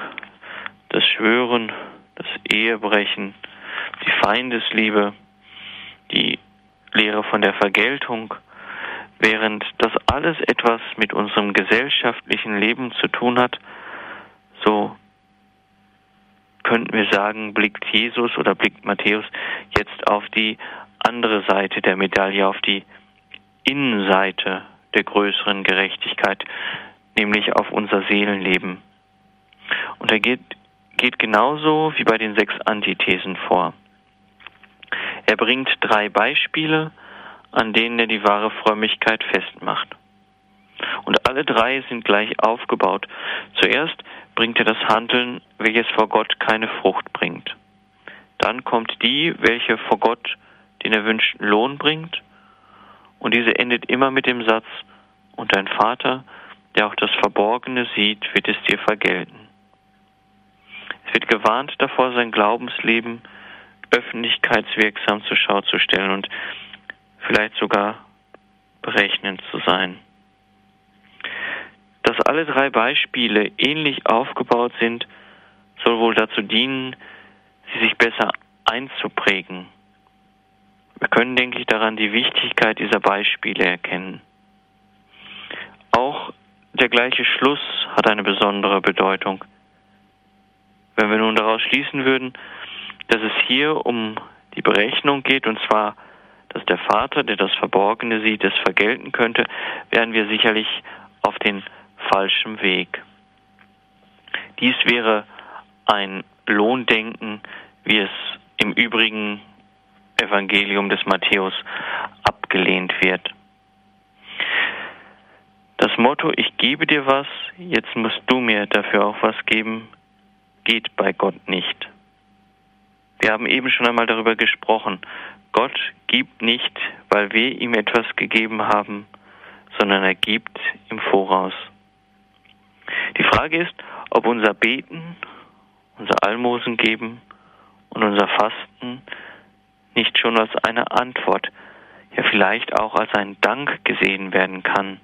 das Schwören, das Ehebrechen, die Feindesliebe, die Lehre von der Vergeltung, während das alles etwas mit unserem gesellschaftlichen Leben zu tun hat, so könnten wir sagen, blickt Jesus oder blickt Matthäus jetzt auf die andere Seite der Medaille, auf die Innenseite der größeren Gerechtigkeit, nämlich auf unser Seelenleben. Und er geht, geht genauso wie bei den sechs Antithesen vor. Er bringt drei Beispiele, an denen er die wahre Frömmigkeit festmacht. Und alle drei sind gleich aufgebaut. Zuerst bringt er das Handeln, welches vor Gott keine Frucht bringt. Dann kommt die, welche vor Gott den erwünschten Lohn bringt. Und diese endet immer mit dem Satz, und dein Vater, der auch das Verborgene sieht, wird es dir vergelten. Es wird gewarnt davor, sein Glaubensleben öffentlichkeitswirksam zur Schau zu stellen und vielleicht sogar berechnend zu sein. Dass alle drei Beispiele ähnlich aufgebaut sind, soll wohl dazu dienen, sie sich besser einzuprägen. Wir können, denke ich, daran die Wichtigkeit dieser Beispiele erkennen. Auch der gleiche Schluss hat eine besondere Bedeutung. Wenn wir nun daraus schließen würden, dass es hier um die Berechnung geht, und zwar, dass der Vater, der das Verborgene sieht, es vergelten könnte, wären wir sicherlich auf den falschem Weg. Dies wäre ein Lohndenken, wie es im übrigen Evangelium des Matthäus abgelehnt wird. Das Motto, ich gebe dir was, jetzt musst du mir dafür auch was geben, geht bei Gott nicht. Wir haben eben schon einmal darüber gesprochen. Gott gibt nicht, weil wir ihm etwas gegeben haben, sondern er gibt im Voraus. Die Frage ist, ob unser Beten, unser Almosen geben und unser Fasten nicht schon als eine Antwort, ja vielleicht auch als ein Dank gesehen werden kann,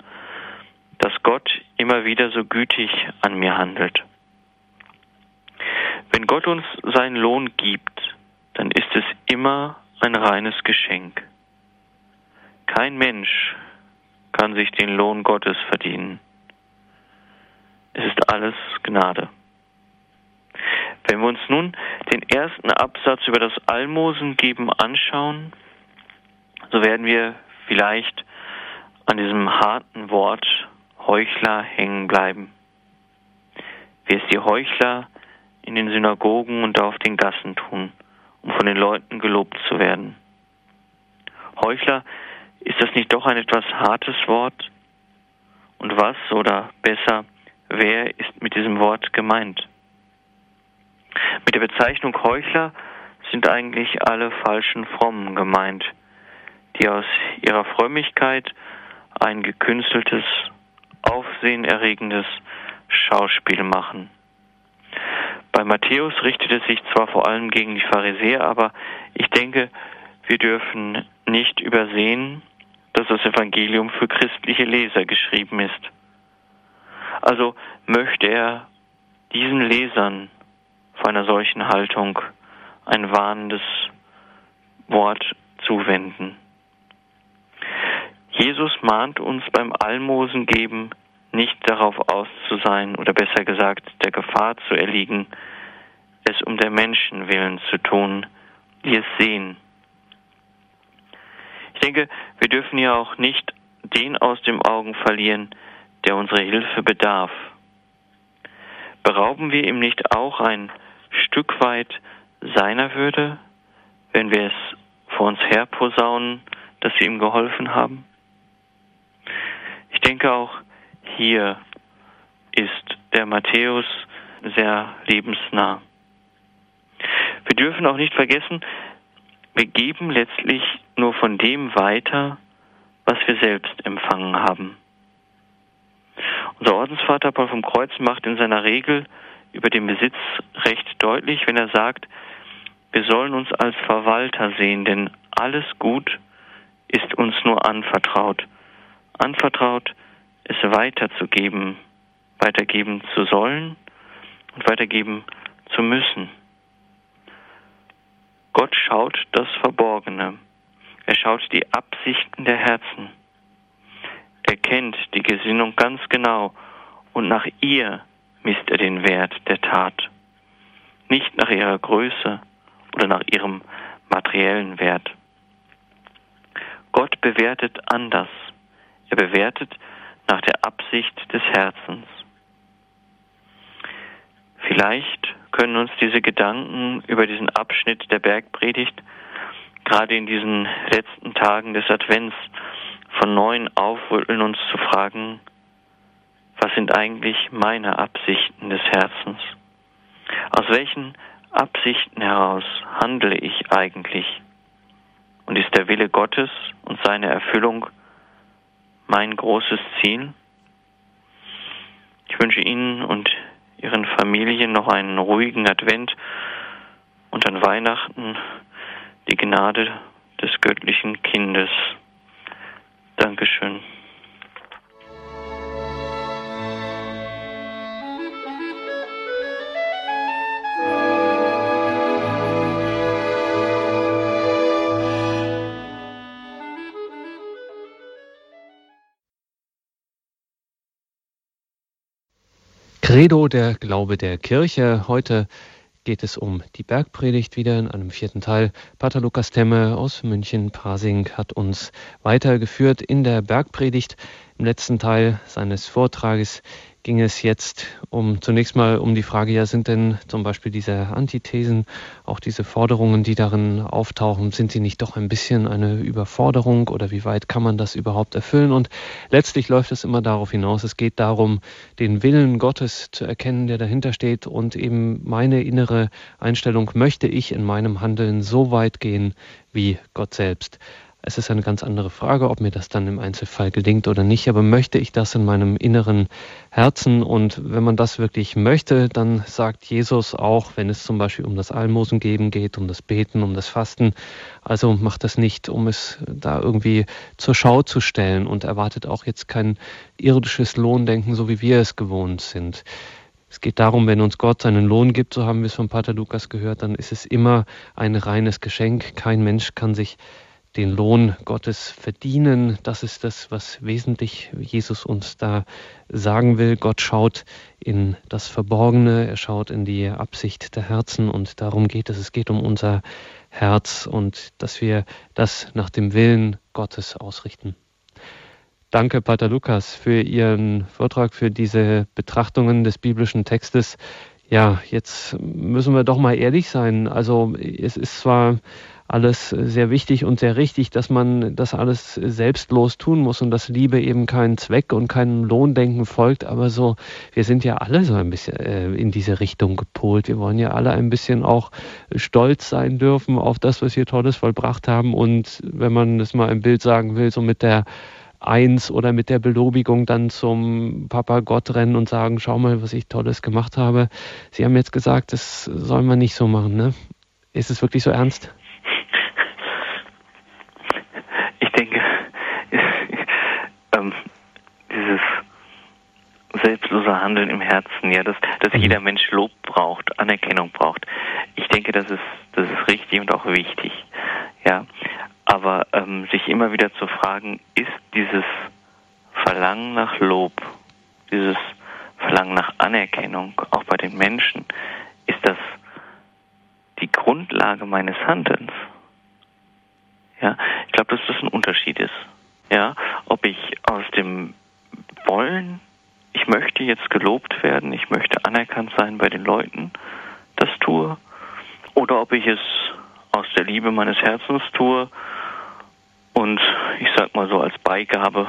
dass Gott immer wieder so gütig an mir handelt. Wenn Gott uns seinen Lohn gibt, dann ist es immer ein reines Geschenk. Kein Mensch kann sich den Lohn Gottes verdienen. Es ist alles Gnade. Wenn wir uns nun den ersten Absatz über das Almosen geben anschauen, so werden wir vielleicht an diesem harten Wort Heuchler hängen bleiben. Wie es die Heuchler in den Synagogen und auf den Gassen tun, um von den Leuten gelobt zu werden. Heuchler, ist das nicht doch ein etwas hartes Wort? Und was oder besser, wer ist mit diesem Wort gemeint? Mit der Bezeichnung Heuchler sind eigentlich alle falschen Frommen gemeint, die aus ihrer Frömmigkeit ein gekünsteltes, aufsehenerregendes Schauspiel machen. Bei Matthäus richtet es sich zwar vor allem gegen die Pharisäer, aber ich denke, wir dürfen nicht übersehen, dass das Evangelium für christliche Leser geschrieben ist. Also möchte er diesen Lesern vor einer solchen Haltung ein warnendes Wort zuwenden. Jesus mahnt uns beim Almosen geben, nicht darauf aus zu sein oder besser gesagt der Gefahr zu erliegen, es um der Menschen willen zu tun, die es sehen. Ich denke, wir dürfen ja auch nicht den aus dem Augen verlieren, der unsere Hilfe bedarf. Berauben wir ihm nicht auch ein Stück weit seiner Würde, wenn wir es vor uns herposaunen, dass wir ihm geholfen haben? Ich denke auch hier ist der Matthäus sehr lebensnah. Wir dürfen auch nicht vergessen, wir geben letztlich nur von dem weiter, was wir selbst empfangen haben. Unser Ordensvater Paul vom Kreuz macht in seiner Regel über den Besitz recht deutlich, wenn er sagt, wir sollen uns als Verwalter sehen, denn alles Gut ist uns nur anvertraut. Anvertraut, es weiterzugeben, weitergeben zu sollen und weitergeben zu müssen. Gott schaut das Verborgene. Er schaut die Absichten der Herzen. Er kennt die Gesinnung ganz genau und nach ihr misst er den Wert der Tat. Nicht nach ihrer Größe oder nach ihrem materiellen Wert. Gott bewertet anders. Er bewertet nach der Absicht des Herzens. Vielleicht können uns diese Gedanken über diesen Abschnitt der Bergpredigt gerade in diesen letzten Tagen des Advents von neuem aufrütteln, uns zu fragen, was sind eigentlich meine Absichten des Herzens? Aus welchen Absichten heraus handle ich eigentlich? Und ist der Wille Gottes und seine Erfüllung mein großes Ziel? Ich wünsche Ihnen und Ihren Familien noch einen ruhigen Advent und an Weihnachten die Gnade des göttlichen Kindes. Dankeschön. Credo, der Glaube der Kirche. Heute geht es um die Bergpredigt wieder in einem vierten Teil. Pater Lukas Temme aus München-Pasing hat uns weitergeführt in der Bergpredigt. Im letzten Teil seines Vortrages ging es jetzt um zunächst mal um die Frage, ja, sind denn zum Beispiel diese Antithesen, auch diese Forderungen, die darin auftauchen, sind sie nicht doch ein bisschen eine Überforderung oder wie weit kann man das überhaupt erfüllen? Und letztlich läuft es immer darauf hinaus, es geht darum, den Willen Gottes zu erkennen, der dahinter steht und eben meine innere Einstellung, möchte ich in meinem Handeln so weit gehen wie Gott selbst. Es ist eine ganz andere Frage, ob mir das dann im Einzelfall gelingt oder nicht, aber möchte ich das in meinem inneren Herzen und wenn man das wirklich möchte, dann sagt Jesus auch, wenn es zum Beispiel um das Almosen geben geht, um das Beten, um das Fasten, also macht das nicht, um es da irgendwie zur Schau zu stellen und erwartet auch jetzt kein irdisches Lohndenken, so wie wir es gewohnt sind. Es geht darum, wenn uns Gott seinen Lohn gibt, so haben wir es von Pater Lukas gehört, dann ist es immer ein reines Geschenk. Kein Mensch kann sich den Lohn Gottes verdienen. Das ist das, was wesentlich Jesus uns da sagen will. Gott schaut in das Verborgene, er schaut in die Absicht der Herzen und darum geht es. Es geht um unser Herz und dass wir das nach dem Willen Gottes ausrichten. Danke, Pater Lukas, für Ihren Vortrag, für diese Betrachtungen des biblischen Textes. Ja, jetzt müssen wir doch mal ehrlich sein. Also es ist zwar alles sehr wichtig und sehr richtig, dass man das alles selbstlos tun muss und dass Liebe eben keinen Zweck und keinem Lohndenken folgt. Aber so, wir sind ja alle so ein bisschen äh, in diese Richtung gepolt. Wir wollen ja alle ein bisschen auch stolz sein dürfen auf das, was wir Tolles vollbracht haben. Und wenn man das mal im Bild sagen will, so mit der Eins oder mit der Belobigung dann zum Papa Gott rennen und sagen, schau mal, was ich Tolles gemacht habe. Sie haben jetzt gesagt, das soll man nicht so machen, ne? Ist es wirklich so ernst? Selbstlose Handeln im Herzen, ja, dass, dass mhm. jeder Mensch Lob braucht, Anerkennung braucht. Ich denke, das ist, das ist richtig und auch wichtig, ja. Aber ähm, sich immer wieder zu fragen, ist dieses Verlangen nach Lob, dieses Verlangen nach Anerkennung, auch bei den Menschen, ist das die Grundlage meines Handelns? Ja, ich glaube, dass das ein Unterschied ist. Ja, ob ich aus dem Wollen, möchte jetzt gelobt werden, ich möchte anerkannt sein bei den Leuten, das tue, oder ob ich es aus der Liebe meines Herzens tue und ich sag mal so als Beigabe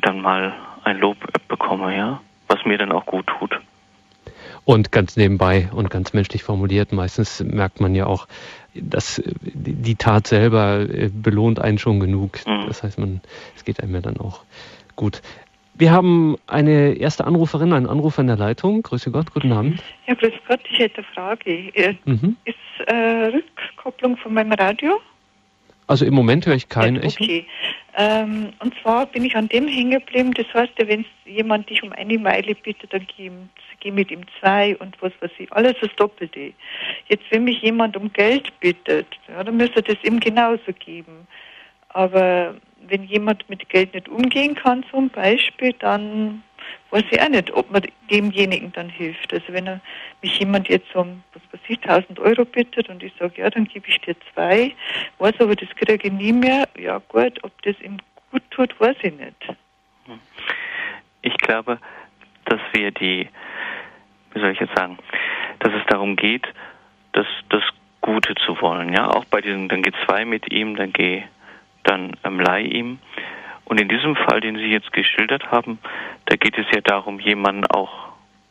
dann mal ein Lob bekomme, ja, was mir dann auch gut tut. Und ganz nebenbei und ganz menschlich formuliert, meistens merkt man ja auch, dass die Tat selber belohnt einen schon genug. Mhm. Das heißt, man, es geht einem ja dann auch gut. Wir haben eine erste Anruferin, einen Anrufer in der Leitung. Grüße Gott, guten Abend. Ja, grüß Gott, ich hätte eine Frage. Äh, mhm. Ist äh, Rückkopplung von meinem Radio? Also im Moment höre ich kein ja, Echo. Okay. Ähm, und zwar bin ich an dem hängen geblieben, das heißt, wenn jemand dich um eine Meile bittet, dann geh, geh mit ihm zwei und was weiß ich, alles das Doppelte. Jetzt, wenn mich jemand um Geld bittet, ja, dann müsste das ihm genauso geben. Aber wenn jemand mit Geld nicht umgehen kann, zum Beispiel, dann weiß ich auch nicht, ob man demjenigen dann hilft. Also wenn er mich jemand jetzt um, was weiß ich, 1000 Euro bittet und ich sage, ja, dann gebe ich dir zwei, weiß aber, das kriege ich nie mehr, ja gut, ob das ihm gut tut, weiß ich nicht. Ich glaube, dass wir die, wie soll ich jetzt sagen, dass es darum geht, das, das Gute zu wollen, ja, auch bei diesem, dann geh zwei mit ihm, dann geh, dann ähm, leih ihm. Und in diesem Fall, den Sie jetzt geschildert haben, da geht es ja darum, jemanden auch,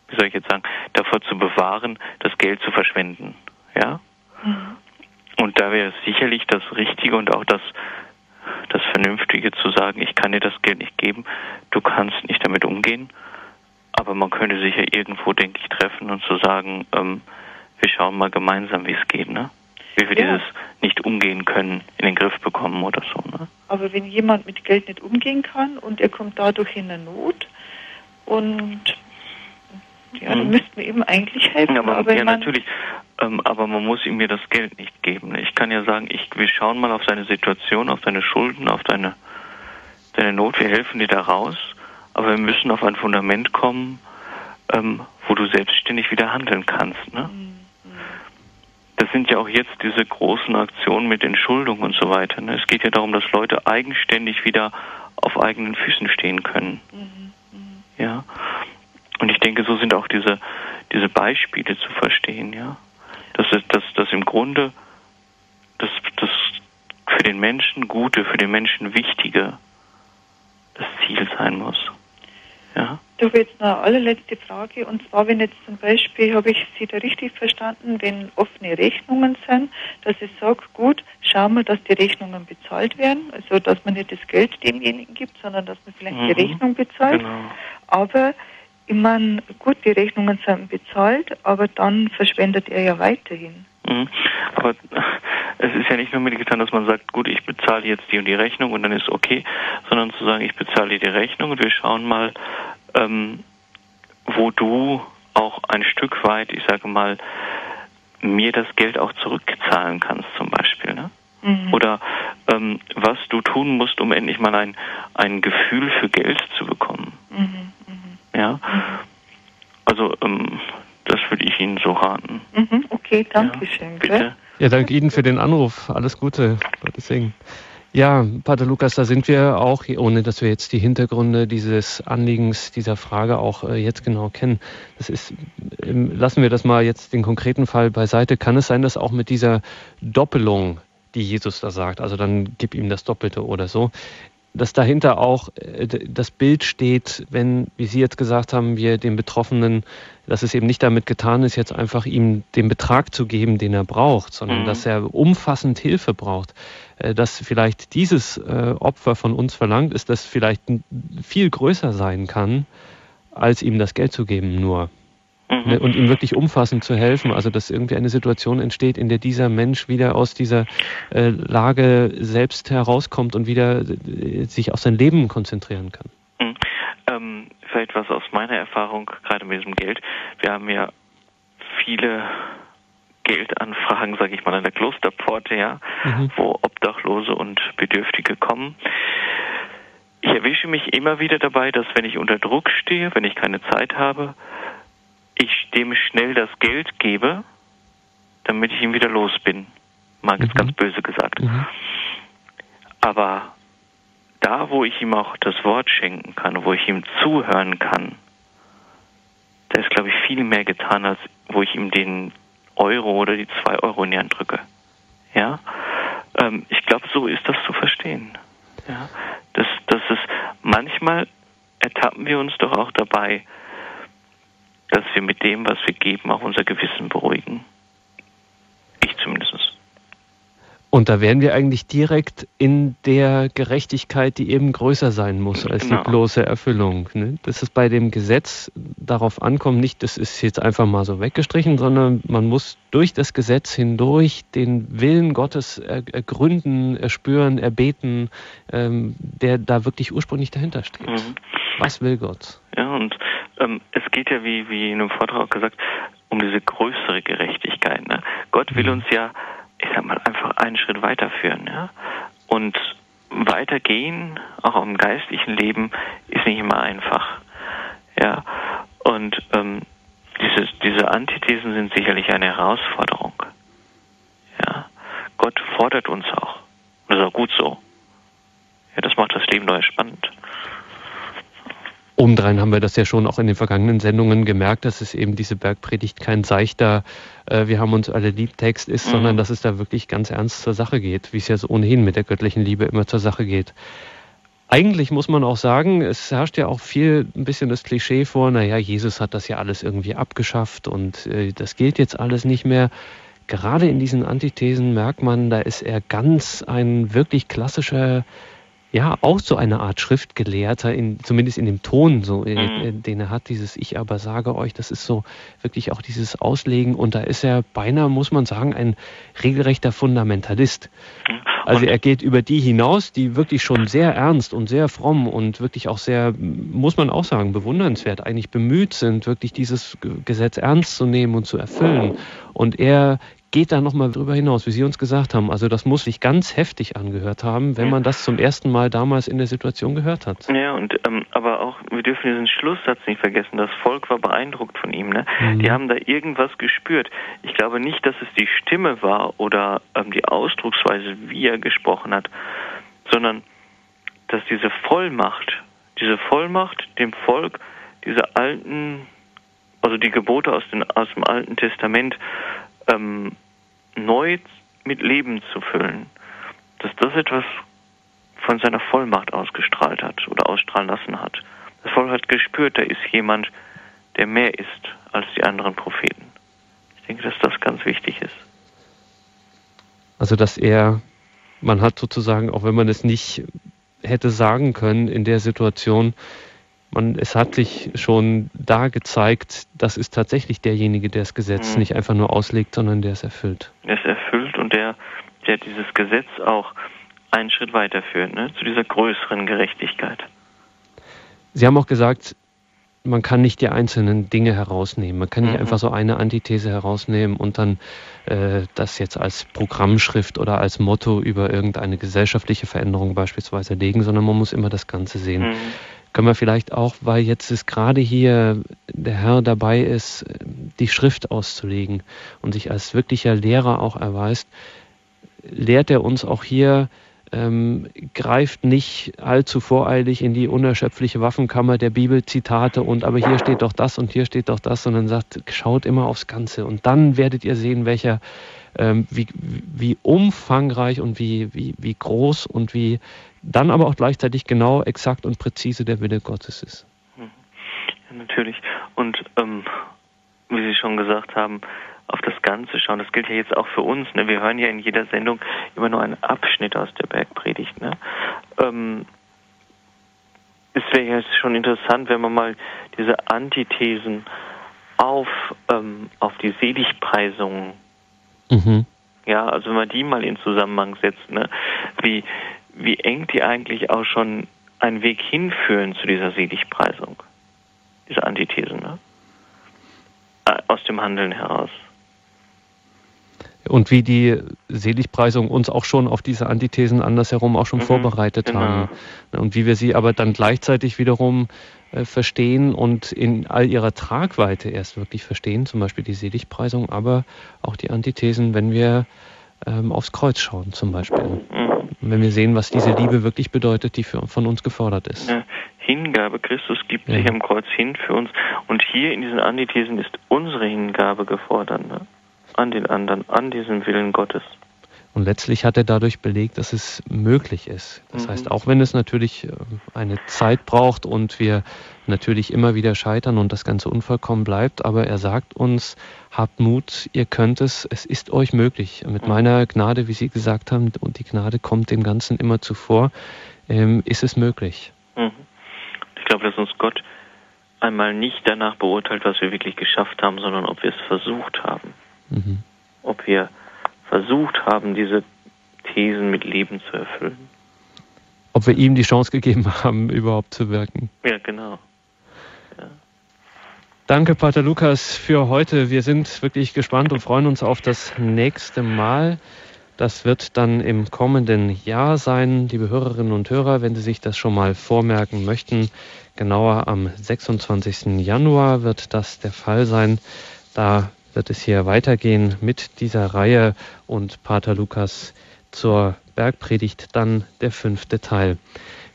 wie soll ich jetzt sagen, davor zu bewahren, das Geld zu verschwenden. Ja? Mhm. Und da wäre es sicherlich das Richtige und auch das, das Vernünftige zu sagen, ich kann dir das Geld nicht geben, du kannst nicht damit umgehen. Aber man könnte sich ja irgendwo, denke ich, treffen und zu sagen, ähm, wir schauen mal gemeinsam, wie es geht, ne? Wie wir ja. dieses nicht umgehen können, in den Griff bekommen oder so, ne? Aber wenn jemand mit Geld nicht umgehen kann und er kommt dadurch in eine Not und ja, dann mhm. müssten wir ihm eigentlich helfen. Ja, aber, aber ja natürlich. Ähm, aber man muss ihm mir das Geld nicht geben. Ich kann ja sagen, ich, wir schauen mal auf seine Situation, auf seine Schulden, auf deine, deine Not. Wir helfen dir da raus. Aber wir müssen auf ein Fundament kommen, ähm, wo du selbstständig wieder handeln kannst. Ne? Mhm das sind ja auch jetzt diese großen Aktionen mit Entschuldung und so weiter. Ne? Es geht ja darum, dass Leute eigenständig wieder auf eigenen Füßen stehen können. Mhm. Mhm. Ja. Und ich denke, so sind auch diese, diese Beispiele zu verstehen, ja. Dass es, dass, dass im Grunde das, das für den Menschen Gute, für den Menschen Wichtige das Ziel sein muss. Ja. Ich habe jetzt eine allerletzte Frage und zwar, wenn jetzt zum Beispiel, habe ich Sie da richtig verstanden, wenn offene Rechnungen sind, dass ich sage, gut, schauen wir, dass die Rechnungen bezahlt werden, also dass man nicht das Geld demjenigen gibt, sondern dass man vielleicht mhm. die Rechnung bezahlt. Genau. Aber ich meine, gut, die Rechnungen sind bezahlt, aber dann verschwendet er ja weiterhin. Mhm. Aber es ist ja nicht nur mit getan, dass man sagt, gut, ich bezahle jetzt die und die Rechnung und dann ist okay, sondern zu sagen, ich bezahle die Rechnung und wir schauen mal, ähm, wo du auch ein Stück weit, ich sage mal, mir das Geld auch zurückzahlen kannst zum Beispiel. Ne? Mhm. Oder ähm, was du tun musst, um endlich mal ein, ein Gefühl für Geld zu bekommen. Mhm. Mhm. Ja. Mhm. Also ähm, das würde ich Ihnen so raten. Mhm. Okay, danke ja, schön. Bitte. Ja, danke Ihnen für den Anruf. Alles Gute. Gottes Segen. Ja, Pater Lukas, da sind wir auch, ohne dass wir jetzt die Hintergründe dieses Anliegens, dieser Frage auch äh, jetzt genau kennen. Das ist, ähm, lassen wir das mal jetzt den konkreten Fall beiseite. Kann es sein, dass auch mit dieser Doppelung, die Jesus da sagt, also dann gib ihm das Doppelte oder so, dass dahinter auch äh, das Bild steht, wenn, wie Sie jetzt gesagt haben, wir den Betroffenen, dass es eben nicht damit getan ist, jetzt einfach ihm den Betrag zu geben, den er braucht, sondern mhm. dass er umfassend Hilfe braucht. Äh, dass vielleicht dieses äh, Opfer von uns verlangt, ist, dass vielleicht viel größer sein kann, als ihm das Geld zu geben nur. Mhm. Ne, und ihm wirklich umfassend zu helfen, also dass irgendwie eine Situation entsteht, in der dieser Mensch wieder aus dieser äh, Lage selbst herauskommt und wieder sich auf sein Leben konzentrieren kann. Mhm. Ähm, vielleicht was aus meiner Erfahrung, gerade mit diesem Geld. Wir haben ja viele Geldanfragen, sage ich mal, an der Klosterpforte, ja, mhm. wo Obdachlose und Bedürftige kommen. Ich erwische mich immer wieder dabei, dass wenn ich unter Druck stehe, wenn ich keine Zeit habe, ich dem schnell das Geld gebe, damit ich ihm wieder los bin. Mal mhm. ganz böse gesagt. Mhm. Aber da, wo ich ihm auch das Wort schenken kann, wo ich ihm zuhören kann, da ist, glaube ich, viel mehr getan, als wo ich ihm den Euro oder die zwei Euro in die Hand drücke. Ja, ähm, ich glaube, so ist das zu verstehen. Ja, das, das ist manchmal ertappen wir uns doch auch dabei, dass wir mit dem, was wir geben, auch unser Gewissen beruhigen. Ich zumindest. Und da wären wir eigentlich direkt in der Gerechtigkeit, die eben größer sein muss als genau. die bloße Erfüllung. Ne? Dass es bei dem Gesetz darauf ankommt, nicht, das ist jetzt einfach mal so weggestrichen, sondern man muss durch das Gesetz hindurch den Willen Gottes ergründen, erspüren, erbeten, ähm, der da wirklich ursprünglich dahinter steht. Mhm. Was will Gott? Ja, und ähm, es geht ja, wie, wie in einem Vortrag gesagt, um diese größere Gerechtigkeit. Ne? Gott will mhm. uns ja ich sag mal, einfach einen Schritt weiterführen. Ja? Und weitergehen, auch im geistlichen Leben, ist nicht immer einfach. Ja, und ähm, diese, diese Antithesen sind sicherlich eine Herausforderung. Ja, Gott fordert uns auch. Und das ist auch gut so. Ja, das macht das Leben neu spannend. Obendrein haben wir das ja schon auch in den vergangenen Sendungen gemerkt, dass es eben diese Bergpredigt kein seichter, äh, wir haben uns alle lieb Text ist, mhm. sondern dass es da wirklich ganz ernst zur Sache geht, wie es ja so ohnehin mit der göttlichen Liebe immer zur Sache geht. Eigentlich muss man auch sagen, es herrscht ja auch viel ein bisschen das Klischee vor, naja, Jesus hat das ja alles irgendwie abgeschafft und äh, das gilt jetzt alles nicht mehr. Gerade in diesen Antithesen merkt man, da ist er ganz ein wirklich klassischer ja auch so eine Art Schriftgelehrter, in, zumindest in dem Ton, so, äh, mhm. äh, den er hat, dieses Ich aber sage euch, das ist so wirklich auch dieses Auslegen und da ist er beinahe, muss man sagen, ein regelrechter Fundamentalist. Also er geht über die hinaus, die wirklich schon sehr ernst und sehr fromm und wirklich auch sehr, muss man auch sagen, bewundernswert eigentlich bemüht sind, wirklich dieses Gesetz ernst zu nehmen und zu erfüllen. Und er geht da nochmal drüber hinaus, wie Sie uns gesagt haben. Also das muss sich ganz heftig angehört haben, wenn man das zum ersten Mal damals in der Situation gehört hat. Ja, und ähm, aber auch, wir dürfen diesen Schlusssatz nicht vergessen, das Volk war beeindruckt von ihm. Ne? Mhm. Die haben da irgendwas gespürt. Ich glaube nicht, dass es die Stimme war oder ähm, die Ausdrucksweise, wie er gesprochen hat, sondern dass diese Vollmacht, diese Vollmacht dem Volk diese alten, also die Gebote aus, den, aus dem Alten Testament ähm, neu mit Leben zu füllen, dass das etwas von seiner Vollmacht ausgestrahlt hat oder ausstrahlen lassen hat. Das Volk hat gespürt, da ist jemand, der mehr ist als die anderen Propheten. Ich denke, dass das ganz wichtig ist. Also, dass er, man hat sozusagen, auch wenn man es nicht hätte sagen können in der Situation, man, es hat sich schon da gezeigt, das ist tatsächlich derjenige, der das Gesetz mhm. nicht einfach nur auslegt, sondern der es erfüllt. Der es erfüllt und der, der dieses Gesetz auch einen Schritt weiterführt, ne, zu dieser größeren Gerechtigkeit. Sie haben auch gesagt, man kann nicht die einzelnen Dinge herausnehmen. Man kann nicht mhm. einfach so eine Antithese herausnehmen und dann äh, das jetzt als Programmschrift oder als Motto über irgendeine gesellschaftliche Veränderung beispielsweise legen, sondern man muss immer das Ganze sehen. Mhm können wir vielleicht auch, weil jetzt ist gerade hier der Herr dabei ist, die Schrift auszulegen und sich als wirklicher Lehrer auch erweist, lehrt er uns auch hier, ähm, greift nicht allzu voreilig in die unerschöpfliche Waffenkammer der Bibelzitate und aber hier steht doch das und hier steht doch das, sondern sagt, schaut immer aufs Ganze und dann werdet ihr sehen, welcher, ähm, wie, wie umfangreich und wie, wie, wie groß und wie dann aber auch gleichzeitig genau, exakt und präzise der Wille Gottes ist. Ja, natürlich. Und ähm, wie Sie schon gesagt haben, auf das Ganze schauen. Das gilt ja jetzt auch für uns. Ne? Wir hören ja in jeder Sendung immer nur einen Abschnitt aus der Bergpredigt. Ne? Ähm, es wäre ja schon interessant, wenn man mal diese Antithesen auf, ähm, auf die Seligpreisungen, mhm. ja, also wenn man die mal in Zusammenhang setzt, ne? wie, wie eng die eigentlich auch schon einen Weg hinführen zu dieser Seligpreisung, diese Antithesen, ne? Äh, aus dem Handeln heraus. Und wie die Seligpreisung uns auch schon auf diese Antithesen andersherum auch schon mhm, vorbereitet genau. haben. Und wie wir sie aber dann gleichzeitig wiederum äh, verstehen und in all ihrer Tragweite erst wirklich verstehen, zum Beispiel die Seligpreisung, aber auch die Antithesen, wenn wir ähm, aufs Kreuz schauen zum Beispiel. Mhm wenn wir sehen, was diese Liebe wirklich bedeutet, die für, von uns gefordert ist. Ja, Hingabe, Christus gibt ja. sich am Kreuz hin für uns. Und hier in diesen Antithesen ist unsere Hingabe gefordert, ne? an den anderen, an diesem Willen Gottes. Und letztlich hat er dadurch belegt, dass es möglich ist. Das mhm. heißt, auch wenn es natürlich äh, eine Zeit braucht und wir natürlich immer wieder scheitern und das Ganze unvollkommen bleibt, aber er sagt uns, habt Mut, ihr könnt es, es ist euch möglich. Mit mhm. meiner Gnade, wie Sie gesagt haben, und die Gnade kommt dem Ganzen immer zuvor, ähm, ist es möglich. Mhm. Ich glaube, dass uns Gott einmal nicht danach beurteilt, was wir wirklich geschafft haben, sondern ob wir es versucht haben. Mhm. Ob wir versucht haben, diese Thesen mit Leben zu erfüllen. Ob wir ihm die Chance gegeben haben, überhaupt zu wirken. Ja, genau. Ja. Danke, Pater Lukas, für heute. Wir sind wirklich gespannt und freuen uns auf das nächste Mal. Das wird dann im kommenden Jahr sein, liebe Hörerinnen und Hörer, wenn Sie sich das schon mal vormerken möchten. Genauer am 26. Januar wird das der Fall sein. Da wird es hier weitergehen mit dieser Reihe und Pater Lukas zur Bergpredigt dann der fünfte Teil.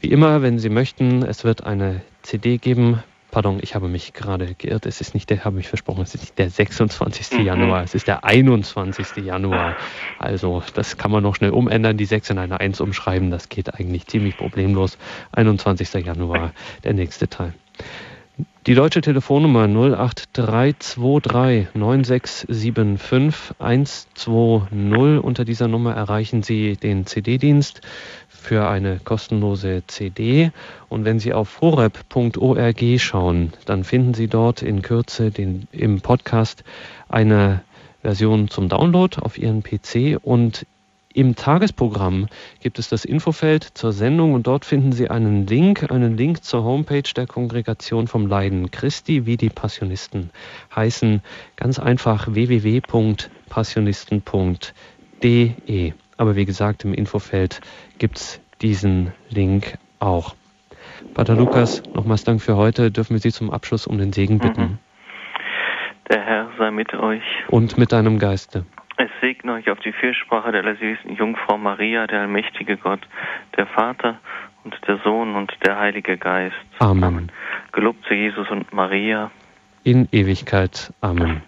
Wie immer, wenn Sie möchten, es wird eine CD geben. Pardon, ich habe mich gerade geirrt. Es ist nicht der, habe ich versprochen, es ist nicht der 26. Mhm. Januar, es ist der 21. Januar. Also, das kann man noch schnell umändern, die 6 in eine 1 umschreiben. Das geht eigentlich ziemlich problemlos. 21. Januar, der nächste Teil. Die deutsche Telefonnummer 08323 9675 120. Unter dieser Nummer erreichen Sie den CD-Dienst für eine kostenlose CD. Und wenn Sie auf horeb.org schauen, dann finden Sie dort in Kürze den, im Podcast eine Version zum Download auf Ihren PC und im Tagesprogramm gibt es das Infofeld zur Sendung und dort finden Sie einen Link, einen Link zur Homepage der Kongregation vom Leiden Christi, wie die Passionisten heißen. Ganz einfach www.passionisten.de. Aber wie gesagt, im Infofeld gibt es diesen Link auch. Pater Lukas, nochmals Dank für heute. Dürfen wir Sie zum Abschluss um den Segen bitten? Mhm. Der Herr sei mit euch. Und mit deinem Geiste. Es segne euch auf die Fürsprache der süßen Jungfrau Maria, der allmächtige Gott, der Vater und der Sohn und der Heilige Geist. Amen. Gelobt sei Jesus und Maria. In Ewigkeit. Amen.